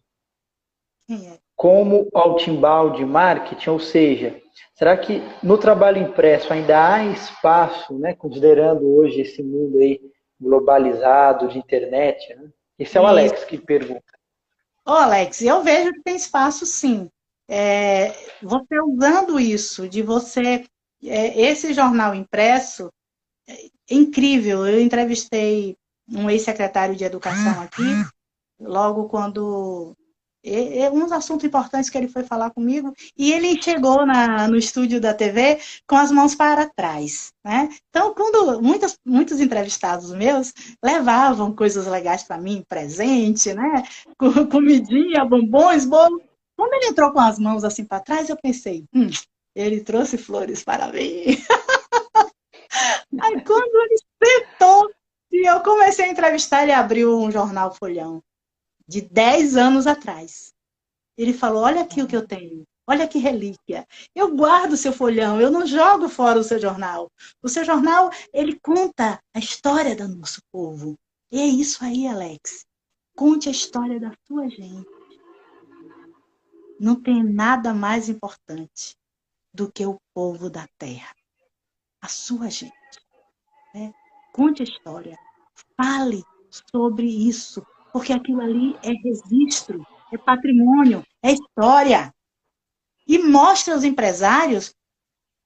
é. como outbound marketing? Ou seja, Será que no trabalho impresso ainda há espaço, né, considerando hoje esse mundo aí globalizado de internet? Né? Esse é o Alex que pergunta. Ô, Alex, eu vejo que tem espaço sim. É, você usando isso, de você. É, esse jornal impresso, é incrível. Eu entrevistei um ex-secretário de educação aqui, logo quando é, uns assuntos importantes que ele foi falar comigo, e ele chegou na, no estúdio da TV com as mãos para trás. Né? Então, quando muitos, muitos entrevistados meus levavam coisas legais para mim, presente, né? comidinha, bombons, bolo. Quando ele entrou com as mãos assim para trás, eu pensei, hum, ele trouxe flores para mim. Aí quando ele sentou e eu comecei a entrevistar, ele abriu um jornal folhão de 10 anos atrás. Ele falou: Olha aqui o que eu tenho. Olha que relíquia. Eu guardo o seu folhão, eu não jogo fora o seu jornal. O seu jornal, ele conta a história do nosso povo. E é isso aí, Alex. Conte a história da sua gente. Não tem nada mais importante do que o povo da terra, a sua gente. Né? Conte a história, fale sobre isso, porque aquilo ali é registro, é patrimônio, é história. E mostre aos empresários.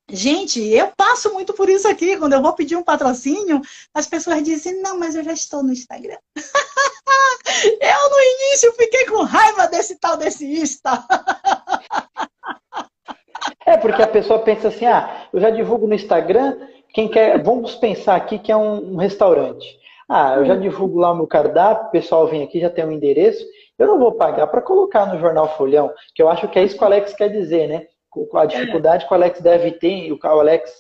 Gente, eu passo muito por isso aqui. Quando eu vou pedir um patrocínio, as pessoas dizem: Não, mas eu já estou no Instagram. eu, no início, fiquei com raiva desse tal desse Insta. É, porque a pessoa pensa assim: Ah, eu já divulgo no Instagram. Quem quer. Vamos pensar aqui que é um, um restaurante. Ah, eu já divulgo lá o meu cardápio, o pessoal vem aqui, já tem um endereço. Eu não vou pagar para colocar no jornal Folhão, que eu acho que é isso que o Alex quer dizer, né? A dificuldade que o Alex deve ter, o Alex,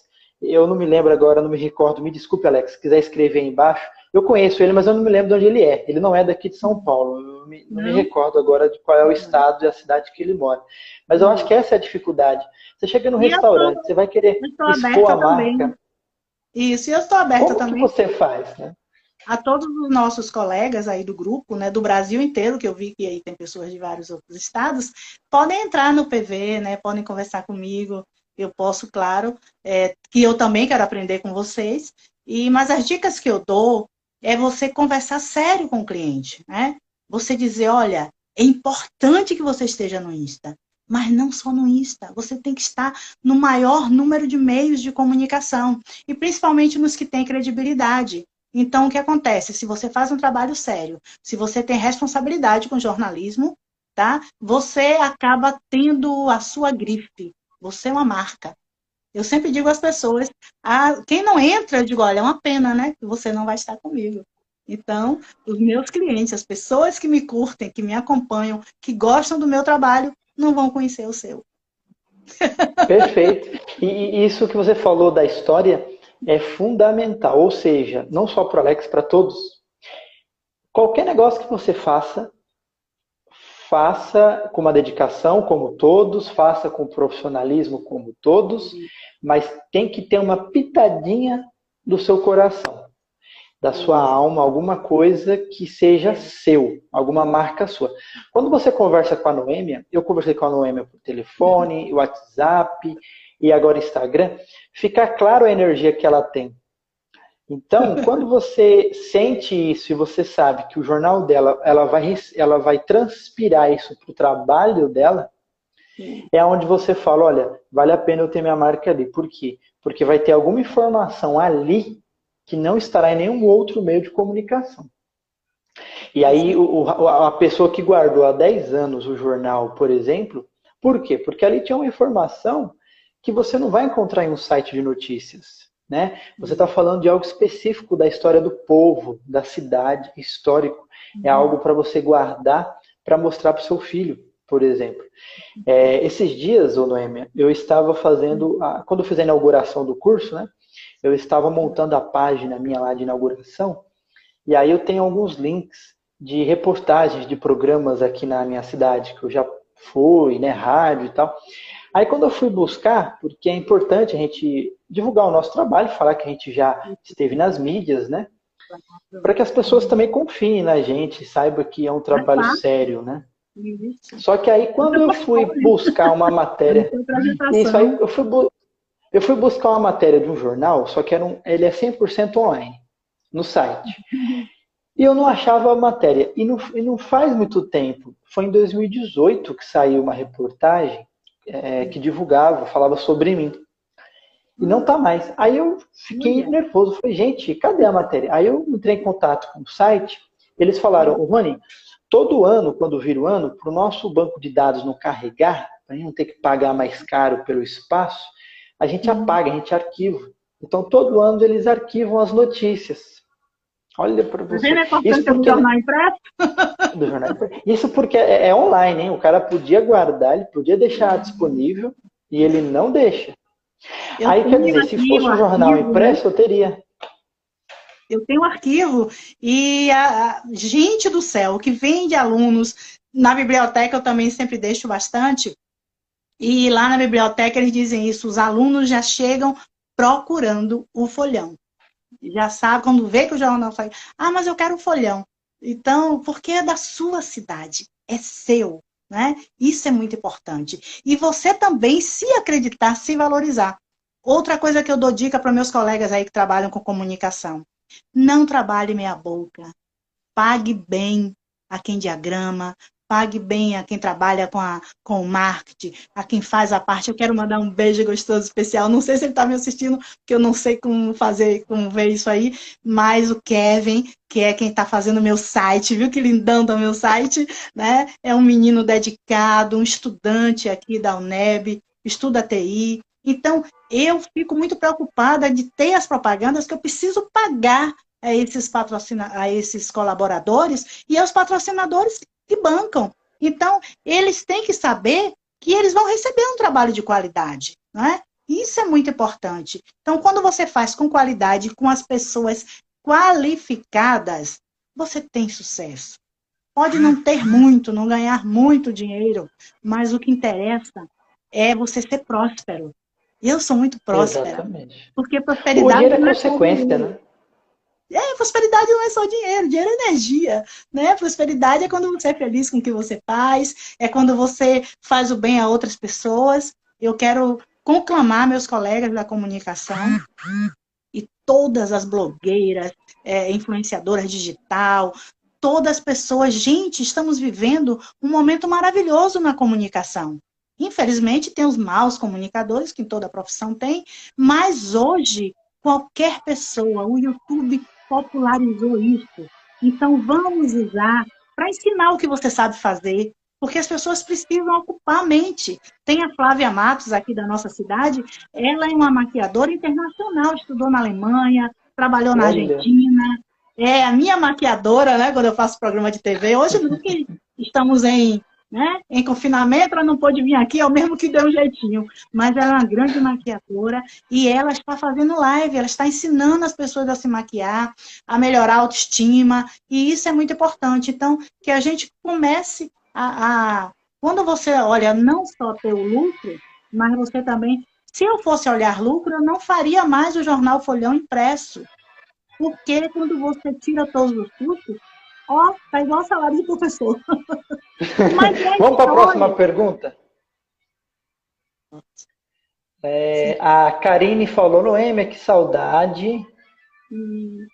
eu não me lembro agora, não me recordo, me desculpe, Alex, se quiser escrever aí embaixo. Eu conheço ele, mas eu não me lembro de onde ele é. Ele não é daqui de São Paulo. Eu não, me, não me recordo agora de qual é o estado e a cidade que ele mora. Mas eu acho que essa é a dificuldade. Você chega no restaurante, tô, você vai querer expor a também. marca. Isso, e eu estou aberta Como também. Como que você faz, né? a todos os nossos colegas aí do grupo, né, do Brasil inteiro, que eu vi que aí tem pessoas de vários outros estados, podem entrar no PV, né, podem conversar comigo. Eu posso, claro, é, que eu também quero aprender com vocês. E mas as dicas que eu dou é você conversar sério com o cliente, né? Você dizer, olha, é importante que você esteja no Insta, mas não só no Insta. Você tem que estar no maior número de meios de comunicação e principalmente nos que têm credibilidade. Então, o que acontece? Se você faz um trabalho sério, se você tem responsabilidade com jornalismo, tá? Você acaba tendo a sua grife. Você é uma marca. Eu sempre digo às pessoas, ah, quem não entra, eu digo, olha, é uma pena, né? Que você não vai estar comigo. Então, os meus clientes, as pessoas que me curtem, que me acompanham, que gostam do meu trabalho, não vão conhecer o seu. Perfeito. E isso que você falou da história, é fundamental, ou seja, não só para o Alex, para todos. Qualquer negócio que você faça, faça com uma dedicação, como todos, faça com profissionalismo, como todos, mas tem que ter uma pitadinha do seu coração, da sua alma, alguma coisa que seja seu, alguma marca sua. Quando você conversa com a Noêmia, eu conversei com a Noêmia por telefone, WhatsApp, e agora Instagram, fica claro a energia que ela tem. Então, quando você sente isso e você sabe que o jornal dela, ela vai, ela vai transpirar isso para o trabalho dela, é onde você fala, olha, vale a pena eu ter minha marca ali. Por quê? Porque vai ter alguma informação ali que não estará em nenhum outro meio de comunicação. E aí, o, a pessoa que guardou há 10 anos o jornal, por exemplo, por quê? Porque ali tinha uma informação que você não vai encontrar em um site de notícias. Né? Você está falando de algo específico da história do povo, da cidade, histórico. É uhum. algo para você guardar, para mostrar para o seu filho, por exemplo. É, esses dias, ô Noêmia, eu estava fazendo, a, quando eu fiz a inauguração do curso, né? Eu estava montando a página minha lá de inauguração, e aí eu tenho alguns links de reportagens de programas aqui na minha cidade, que eu já fui, né, rádio e tal. Aí quando eu fui buscar, porque é importante a gente divulgar o nosso trabalho, falar que a gente já esteve nas mídias, né? Para que as pessoas também confiem na gente, saibam que é um trabalho sério, né? Só que aí quando eu fui buscar uma matéria, isso aí eu fui, eu fui buscar uma matéria de um jornal, só que era um, ele é 100% online no site. E eu não achava a matéria. E não, e não faz muito tempo, foi em 2018 que saiu uma reportagem é, que divulgava, falava sobre mim. E não tá mais. Aí eu fiquei nervoso. Falei, gente, cadê a matéria? Aí eu entrei em contato com o site. Eles falaram, Rony, todo ano, quando vira o ano, para o nosso banco de dados não carregar, para a gente não ter que pagar mais caro pelo espaço, a gente uhum. apaga, a gente arquiva. Então, todo ano eles arquivam as notícias. Olha para você. Vendo a importância do jornal impresso? Do jornal. Isso porque é, é, online, hein? O cara podia guardar, ele podia deixar disponível e ele não deixa. Eu Aí quer dizer, se fosse um jornal arquivo, impresso, eu teria. Eu tenho um arquivo e a, gente do céu, que vem de alunos na biblioteca eu também sempre deixo bastante. E lá na biblioteca eles dizem isso, os alunos já chegam procurando o folhão já sabe, quando vê que o jornal sai, ah, mas eu quero o folhão. Então, porque é da sua cidade, é seu, né? Isso é muito importante. E você também se acreditar, se valorizar. Outra coisa que eu dou dica para meus colegas aí que trabalham com comunicação. Não trabalhe meia boca. Pague bem a quem diagrama, pague bem a quem trabalha com, a, com o marketing, a quem faz a parte. Eu quero mandar um beijo gostoso especial. Não sei se ele está me assistindo, porque eu não sei como fazer, como ver isso aí, mas o Kevin, que é quem está fazendo meu site, viu que lindão do meu site, né? É um menino dedicado, um estudante aqui da UNEB, estuda TI. Então, eu fico muito preocupada de ter as propagandas que eu preciso pagar a esses, patrocina a esses colaboradores e aos patrocinadores que bancam. Então, eles têm que saber que eles vão receber um trabalho de qualidade, não é? Isso é muito importante. Então, quando você faz com qualidade, com as pessoas qualificadas, você tem sucesso. Pode não ter muito, não ganhar muito dinheiro, mas o que interessa é você ser próspero. Eu sou muito próspera. Exatamente. Porque prosperidade. O dinheiro é consequência, né? É, prosperidade não é só dinheiro, dinheiro é energia, né? Prosperidade é quando você é feliz com o que você faz, é quando você faz o bem a outras pessoas. Eu quero conclamar meus colegas da comunicação e todas as blogueiras, é, influenciadoras digital, todas as pessoas. Gente, estamos vivendo um momento maravilhoso na comunicação. Infelizmente, tem os maus comunicadores, que toda profissão tem, mas hoje, qualquer pessoa, o YouTube popularizou isso. Então, vamos usar para ensinar o que você sabe fazer, porque as pessoas precisam ocupar a mente. Tem a Flávia Matos, aqui da nossa cidade, ela é uma maquiadora internacional, estudou na Alemanha, trabalhou na Argentina, é a minha maquiadora, né, quando eu faço programa de TV. Hoje, estamos em né? Em confinamento, ela não pôde vir aqui, é o mesmo que deu um jeitinho. Mas ela é uma grande maquiadora e ela está fazendo live, ela está ensinando as pessoas a se maquiar, a melhorar a autoestima, e isso é muito importante. Então, que a gente comece a. a... Quando você olha não só ter o lucro, mas você também. Se eu fosse olhar lucro, eu não faria mais o jornal Folhão impresso. Porque quando você tira todos os custos, Ó, tá igual salário de professor. É Vamos para a próxima pergunta? É, a Karine falou, Noêmia, que saudade. Hum.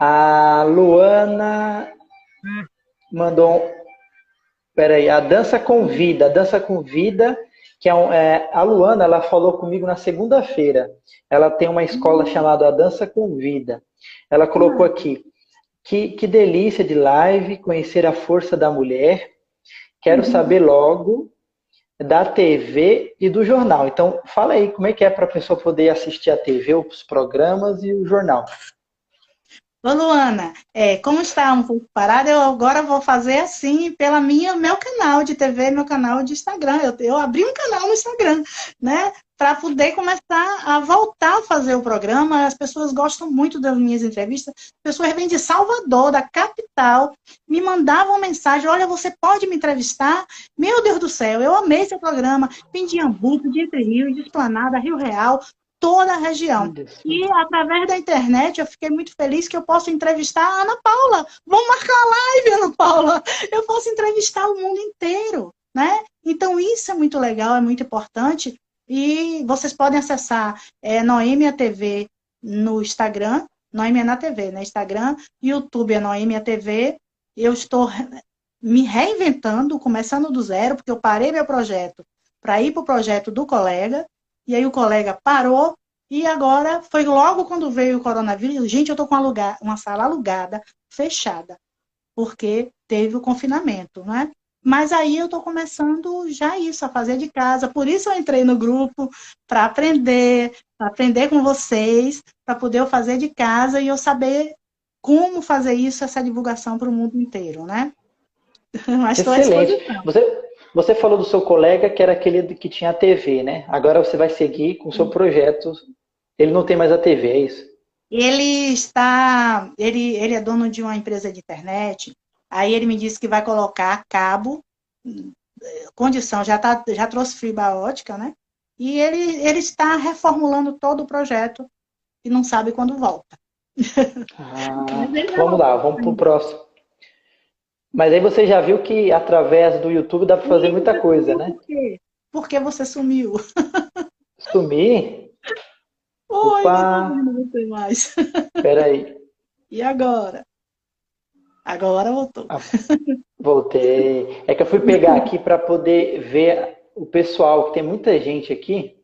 A Luana mandou. Peraí, a Dança Convida. A Dança Convida, que é, um, é a Luana, ela falou comigo na segunda-feira. Ela tem uma escola hum. chamada A Dança Convida. Ela colocou hum. aqui. Que, que delícia de live, conhecer a força da mulher. Quero uhum. saber logo da TV e do jornal. Então, fala aí como é que é para a pessoa poder assistir a TV, os programas e o jornal. Ô Luana, é, como está um pouco parada, eu agora vou fazer assim pela minha meu canal de TV, meu canal de Instagram. Eu, eu abri um canal no Instagram, né? Para poder começar a voltar a fazer o programa. As pessoas gostam muito das minhas entrevistas. Pessoas vêm de Salvador, da capital, me mandavam mensagem: olha, você pode me entrevistar? Meu Deus do céu, eu amei esse programa. Vim de Hamburgo, de Entre Rios, de Esplanada, Rio Real, toda a região. E através da internet eu fiquei muito feliz que eu posso entrevistar a Ana Paula. Vamos marcar a live, Ana Paula. Eu posso entrevistar o mundo inteiro, né? Então isso é muito legal, é muito importante. E vocês podem acessar é, TV no Instagram, Noêmia na TV, né? Instagram, YouTube é Noêmia TV. Eu estou me reinventando, começando do zero, porque eu parei meu projeto para ir para o projeto do colega, e aí o colega parou e agora foi logo quando veio o coronavírus. Gente, eu estou com uma, uma sala alugada, fechada, porque teve o confinamento, né? Mas aí eu estou começando já isso, a fazer de casa. Por isso eu entrei no grupo, para aprender, para aprender com vocês, para poder eu fazer de casa e eu saber como fazer isso, essa divulgação para o mundo inteiro, né? Mas Excelente. Você, você falou do seu colega que era aquele que tinha a TV, né? Agora você vai seguir com o seu projeto. Ele não tem mais a TV, é isso? Ele está. Ele, ele é dono de uma empresa de internet. Aí ele me disse que vai colocar cabo, condição, já, tá, já trouxe fibra ótica, né? E ele, ele está reformulando todo o projeto e não sabe quando volta. Ah, vamos lá, vamos para o próximo. Mas aí você já viu que através do YouTube dá para fazer muita coisa, né? Por quê? Porque você sumiu. Sumir? Oi, Opa. não sei mais. Peraí. E agora? Agora voltou. Ah, voltei. É que eu fui pegar aqui para poder ver o pessoal, que tem muita gente aqui.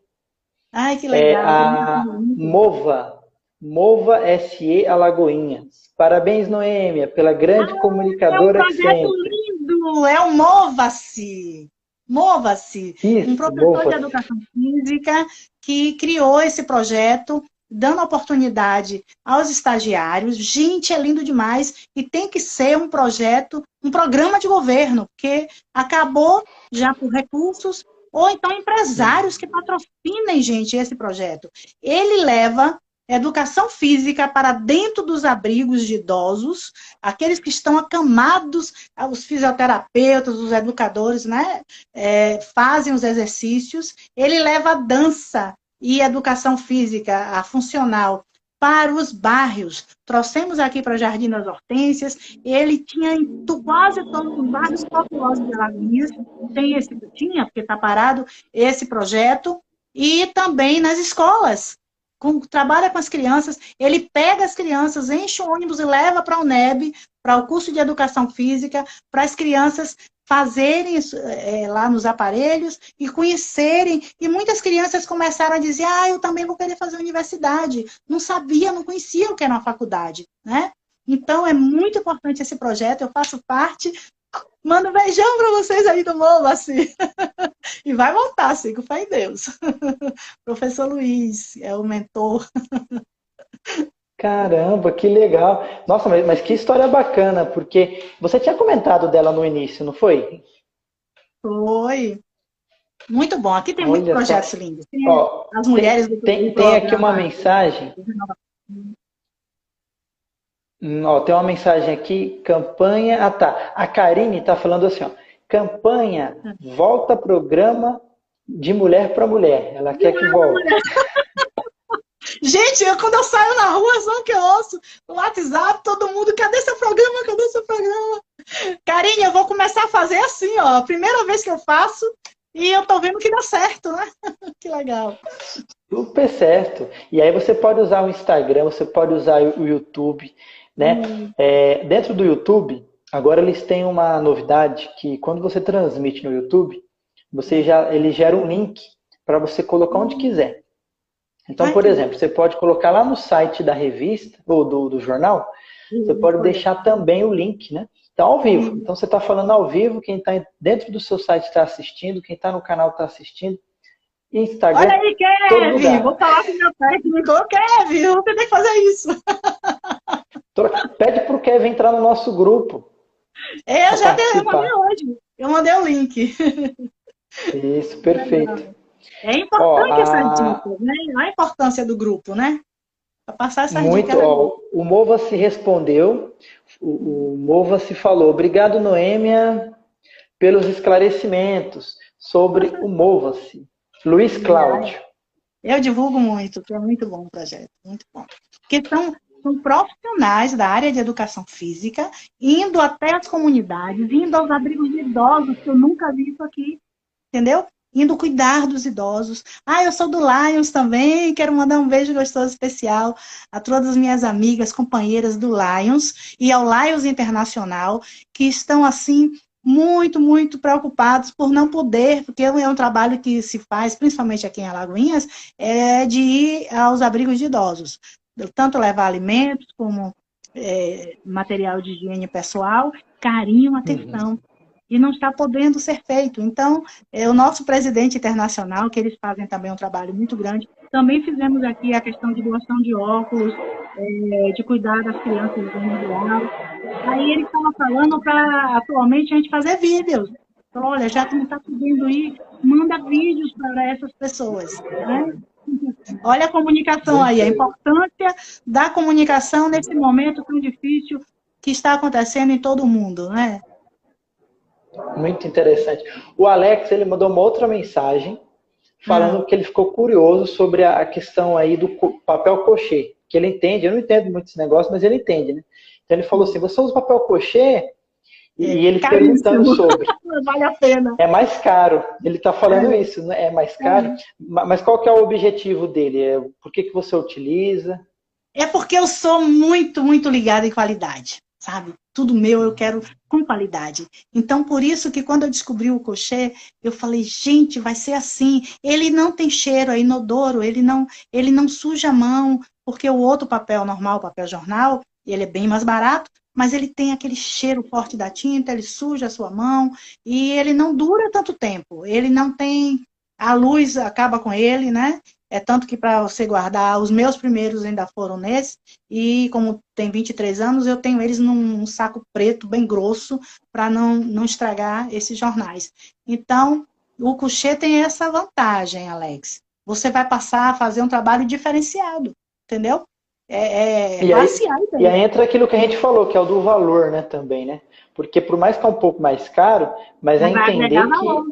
Ai, que legal. É a Mova, Mova SE Alagoinhas. Parabéns, Noêmia, pela grande ah, comunicadora é um projeto lindo, é o Mova-se. Mova-se, um professor mova de educação física que criou esse projeto, dando oportunidade aos estagiários. Gente, é lindo demais e tem que ser um projeto, um programa de governo, porque acabou já por recursos ou então empresários que patrocinem, gente, esse projeto. Ele leva educação física para dentro dos abrigos de idosos, aqueles que estão acamados, os fisioterapeutas, os educadores, né, é, fazem os exercícios. Ele leva dança e educação física, a funcional, para os bairros. Trouxemos aqui para Jardim das Hortênsias, ele tinha em quase todos os bairros populosos de Alagoas, tem esse, tinha, porque está parado, esse projeto, e também nas escolas. Com, trabalha com as crianças, ele pega as crianças, enche o ônibus e leva para o NEB, para o curso de educação física, para as crianças fazerem é, lá nos aparelhos e conhecerem. E muitas crianças começaram a dizer: Ah, eu também vou querer fazer universidade. Não sabia, não conhecia o que era uma faculdade, né? Então, é muito importante esse projeto, eu faço parte, Manda um beijão para vocês aí do Mola, assim. e vai voltar, assim, com fé em Deus. Professor Luiz é o mentor. Caramba, que legal. Nossa, mas, mas, que história bacana, porque você tinha comentado dela no início, não foi? Foi. Muito bom. Aqui tem muitos projetos lindos. Tem Ó, as mulheres tem, do Tem, tem aqui uma mensagem. Ó, tem uma mensagem aqui, campanha. Ah, tá. A Karine está falando assim, ó. Campanha, volta programa de mulher para mulher. Ela quer que volte. Gente, eu, quando eu saio na rua, só que eu ouço no WhatsApp, todo mundo, cadê seu programa? Cadê seu programa? Karine, eu vou começar a fazer assim, ó. Primeira vez que eu faço e eu tô vendo que dá certo, né? que legal. Super certo. E aí você pode usar o Instagram, você pode usar o YouTube. Né? Hum. É, dentro do YouTube, agora eles têm uma novidade que quando você transmite no YouTube, você já ele gera um link para você colocar onde quiser. Então, por exemplo, você pode colocar lá no site da revista ou do, do jornal, você pode deixar também o link, né? Então, ao vivo. Então, você está falando ao vivo, quem está dentro do seu site está assistindo, quem está no canal está assistindo. Instagram. Olha aí, Kevin! Vou falar com o meu técnico. Ô, Kevin, você tem que fazer isso. Pede para o Kevin entrar no nosso grupo. É, eu já dei, eu mandei hoje. Eu mandei o link. Isso, perfeito. É importante ó, essa a... dica, né? A importância do grupo, né? Para passar essa Muito, dica. Ó, o Mova se respondeu, o, o Mova se falou. Obrigado, Noêmia, pelos esclarecimentos sobre o Mova-se. Luiz Cláudio. Eu divulgo muito, que é muito bom o projeto, muito bom. Porque são com profissionais da área de educação física, indo até as comunidades, indo aos abrigos de idosos, que eu nunca vi isso aqui, entendeu? Indo cuidar dos idosos. Ah, eu sou do Lions também, quero mandar um beijo gostoso especial a todas as minhas amigas, companheiras do Lions e ao Lions Internacional, que estão assim muito, muito preocupados por não poder, porque é um trabalho que se faz, principalmente aqui em Alagoinhas, é de ir aos abrigos de idosos tanto levar alimentos como é, material de higiene pessoal, carinho, uhum. atenção. Uhum. E não está podendo ser feito. Então, é, o nosso presidente internacional, que eles fazem também um trabalho muito grande, também fizemos aqui a questão de doação de óculos, é, de cuidar das crianças individual. Aí ele estava falando para atualmente a gente fazer vídeos. Falou, olha, já que não está podendo ir, manda vídeos para essas pessoas. Né? Olha a comunicação aí, a importância da comunicação nesse momento tão difícil que está acontecendo em todo o mundo, né? Muito interessante. O Alex, ele mandou uma outra mensagem falando ah. que ele ficou curioso sobre a questão aí do papel cochê, que ele entende, eu não entendo muito esse negócio, mas ele entende, né? Então ele falou assim, você usa papel cochê E é ele caríssimo. perguntando sobre. vale a pena. É mais caro. Ele está falando é. isso, né? É mais caro. É. Mas qual que é o objetivo dele? É, por que, que você utiliza? É porque eu sou muito, muito ligada em qualidade, sabe? Tudo meu eu quero com qualidade. Então, por isso que quando eu descobri o crochê, eu falei, gente, vai ser assim. Ele não tem cheiro, é inodoro, ele não, ele não suja a mão, porque o outro papel normal, o papel jornal, ele é bem mais barato, mas ele tem aquele cheiro forte da tinta, ele suja a sua mão e ele não dura tanto tempo. Ele não tem. A luz acaba com ele, né? É tanto que para você guardar, os meus primeiros ainda foram nesse, e como tem 23 anos, eu tenho eles num saco preto bem grosso para não, não estragar esses jornais. Então, o coucher tem essa vantagem, Alex. Você vai passar a fazer um trabalho diferenciado, entendeu? É, é e, aí, e aí entra aquilo que a gente falou, que é o do valor, né, também, né? Porque por mais que é um pouco mais caro, mas é entender que valor.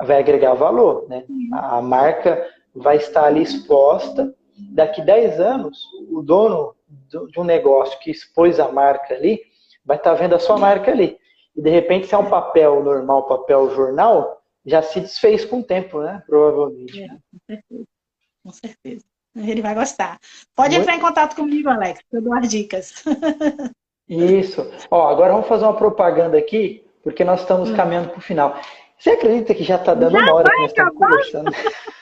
vai agregar valor, né? A marca vai estar ali exposta. Daqui 10 anos, o dono de um negócio que expôs a marca ali, vai estar vendo a sua marca ali. E de repente, se é um papel normal, papel jornal, já se desfez com o tempo, né? Provavelmente. É, com certeza. Com certeza. Ele vai gostar. Pode Muito... entrar em contato comigo, Alex, eu dou as dicas. Isso. Ó, agora vamos fazer uma propaganda aqui, porque nós estamos hum. caminhando para o final. Você acredita que já está dando já uma hora que nós estamos conversando?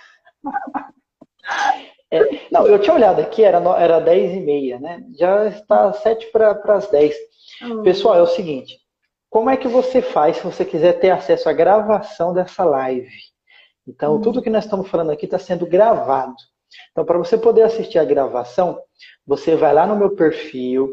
É, não, eu tinha olhado aqui, era, era 10 e meia, né? Já está 7 para as 10. Hum. Pessoal, é o seguinte. Como é que você faz se você quiser ter acesso à gravação dessa live? Então, hum. tudo que nós estamos falando aqui está sendo gravado. Então, para você poder assistir a gravação, você vai lá no meu perfil,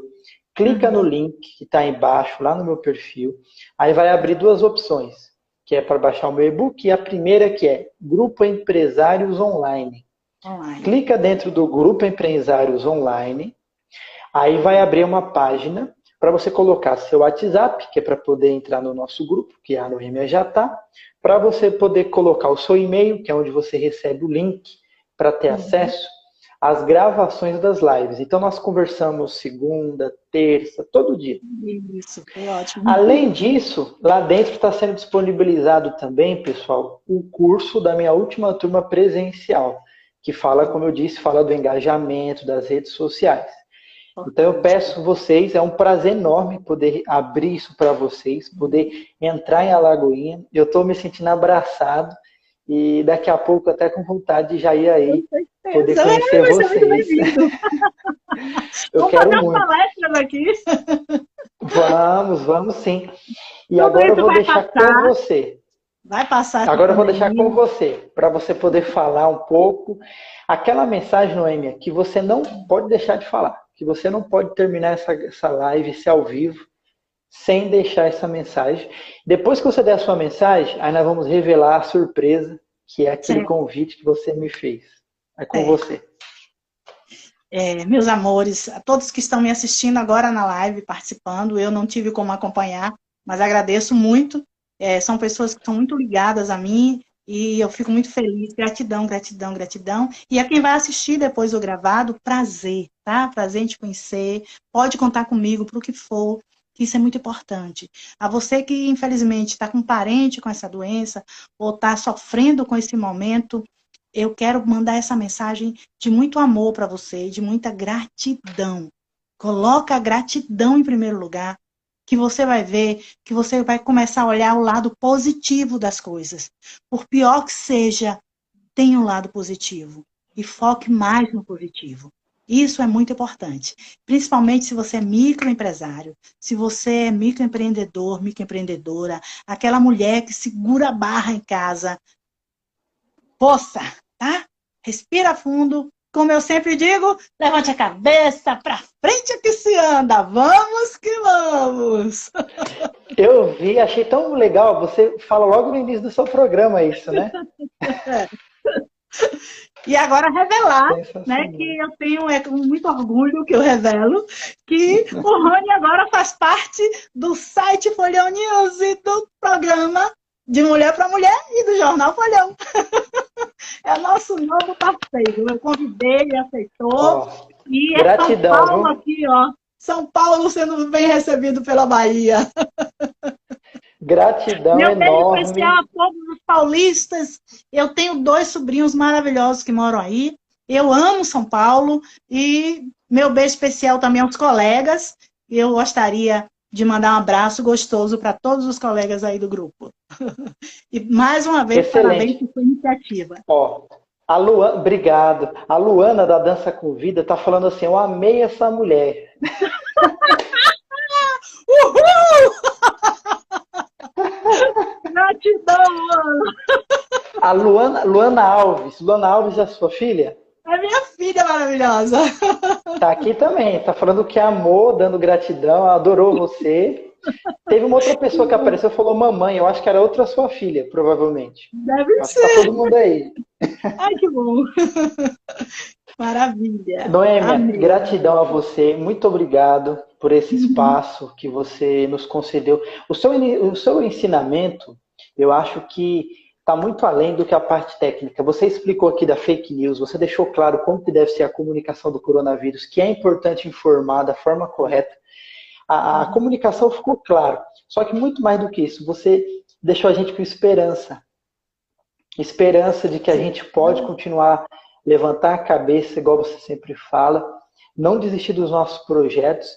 clica no uhum. link que está embaixo, lá no meu perfil, aí vai abrir duas opções, que é para baixar o meu e-book, e a primeira que é Grupo Empresários Online. Online. Clica dentro do Grupo Empresários Online, aí vai abrir uma página para você colocar seu WhatsApp, que é para poder entrar no nosso grupo, que a Noemia já está, para você poder colocar o seu e-mail, que é onde você recebe o link para ter uhum. acesso às gravações das lives. Então nós conversamos segunda, terça, todo dia. Isso, ótimo. Além disso, lá dentro está sendo disponibilizado também, pessoal, o curso da minha última turma presencial, que fala, como eu disse, fala do engajamento das redes sociais. Então eu peço vocês, é um prazer enorme poder abrir isso para vocês, poder entrar em Alagoinha. Eu estou me sentindo abraçado e daqui a pouco até com vontade de já ir aí poder conhecer é, vocês. eu vamos quero fazer muito. palestras aqui. Vamos, vamos sim. E Tudo agora eu vou deixar passar. com você. Vai passar. Agora eu vou deixar com você, para você poder falar um pouco. Aquela mensagem, Noêmia, que você não pode deixar de falar, que você não pode terminar essa, essa live, se ao vivo, sem deixar essa mensagem. Depois que você der a sua mensagem, aí nós vamos revelar a surpresa, que é aquele Sim. convite que você me fez. É com é. você. É, meus amores, a todos que estão me assistindo agora na live, participando, eu não tive como acompanhar, mas agradeço muito. É, são pessoas que são muito ligadas a mim e eu fico muito feliz. Gratidão, gratidão, gratidão. E a quem vai assistir depois o gravado, prazer, tá? Prazer em te conhecer. Pode contar comigo para o que for isso é muito importante. A você que, infelizmente, está com um parente com essa doença ou está sofrendo com esse momento, eu quero mandar essa mensagem de muito amor para você, de muita gratidão. Coloca a gratidão em primeiro lugar, que você vai ver que você vai começar a olhar o lado positivo das coisas. Por pior que seja, tenha um lado positivo e foque mais no positivo. Isso é muito importante, principalmente se você é microempresário, se você é microempreendedor, microempreendedora, aquela mulher que segura a barra em casa. Poça, tá? Respira fundo. Como eu sempre digo, levante a cabeça para frente que se anda. Vamos que vamos. Eu vi, achei tão legal. Você fala logo no início do seu programa isso, né? E agora revelar, né, que eu tenho é, com muito orgulho que eu revelo, que o Rony agora faz parte do site Folhão News e do programa de Mulher para Mulher e do Jornal Folhão. é nosso novo parceiro. Eu convidei, ele aceitou. Oh, e é gratidão, São Paulo aqui, ó. São Paulo sendo bem recebido pela Bahia. Gratidão Meu enorme. beijo especial a todos os paulistas. Eu tenho dois sobrinhos maravilhosos que moram aí. Eu amo São Paulo e meu beijo especial também aos colegas. Eu gostaria de mandar um abraço gostoso para todos os colegas aí do grupo. e mais uma vez, Excelente. parabéns por sua iniciativa. Ó, a Luana, obrigado. A Luana da Dança com Vida está falando assim: eu amei essa mulher. Uhul! Gratidão, Luana. A Luana, Luana Alves. Luana Alves é a sua filha? É minha filha maravilhosa. Tá aqui também, tá falando que amou, dando gratidão, adorou você. Teve uma outra pessoa que apareceu e falou mamãe, eu acho que era outra sua filha, provavelmente. Deve acho ser. Que tá todo mundo aí. Ai, que bom. Maravilha. Amém. gratidão a você, muito obrigado por esse uhum. espaço que você nos concedeu. O seu, o seu ensinamento, eu acho que está muito além do que a parte técnica. Você explicou aqui da fake news, você deixou claro como que deve ser a comunicação do coronavírus, que é importante informar da forma correta. A, a comunicação ficou claro. Só que muito mais do que isso, você deixou a gente com esperança. Esperança de que a gente pode continuar levantar a cabeça, igual você sempre fala, não desistir dos nossos projetos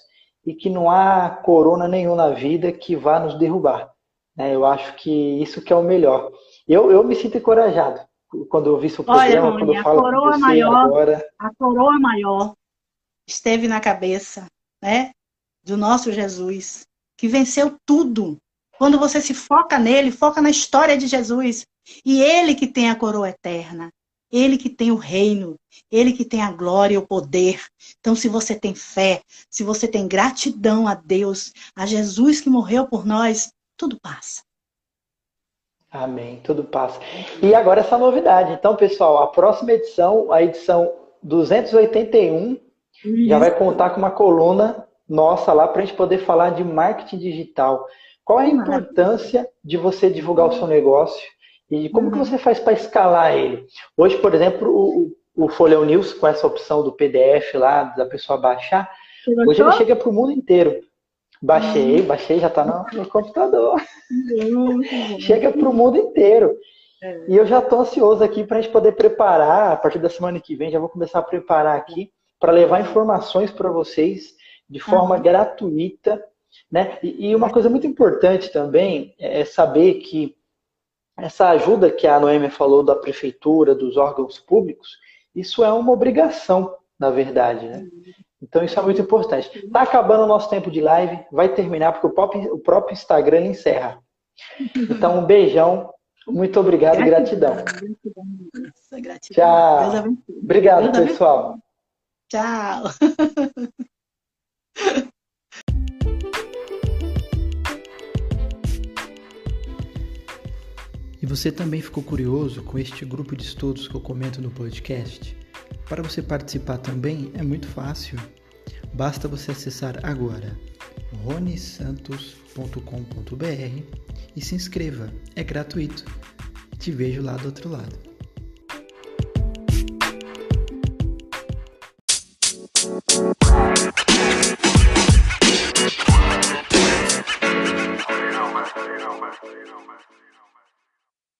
e que não há corona nenhum na vida que vá nos derrubar. Né? Eu acho que isso que é o melhor. Eu, eu me sinto encorajado quando eu vi seu programa, Olha, quando eu falo com você maior, agora. A coroa maior esteve na cabeça, né, do nosso Jesus, que venceu tudo. Quando você se foca nele, foca na história de Jesus. E ele que tem a coroa eterna. Ele que tem o reino, ele que tem a glória e o poder. Então, se você tem fé, se você tem gratidão a Deus, a Jesus que morreu por nós, tudo passa. Amém, tudo passa. E agora essa novidade. Então, pessoal, a próxima edição, a edição 281, Isso. já vai contar com uma coluna nossa lá para a gente poder falar de marketing digital. Qual é a importância de você divulgar o seu negócio e como uhum. que você faz para escalar ele? Hoje, por exemplo, o, o Folhão News, com essa opção do PDF lá, da pessoa baixar, hoje ele chega para o mundo inteiro. Baixei, uhum. baixei, já está no, no, computador. Uhum. chega para o mundo inteiro. É. E eu já estou ansioso aqui para a gente poder preparar, a partir da semana que vem, já vou começar a preparar aqui para levar informações para vocês de forma uhum. gratuita. Né? E, e, uma coisa muito importante também é saber que essa ajuda que a Noêmia falou da prefeitura, dos órgãos públicos, isso é uma obrigação, na verdade. Né? Então isso é muito importante. Está acabando o nosso tempo de live, vai terminar, porque o próprio, o próprio Instagram encerra. Então, um beijão, muito obrigado gratidão, e gratidão. Gratidão. gratidão. Tchau. Obrigado, pessoal. Tchau. você também ficou curioso com este grupo de estudos que eu comento no podcast? Para você participar também é muito fácil. Basta você acessar agora ronesantos.com.br e se inscreva. É gratuito. Te vejo lá do outro lado.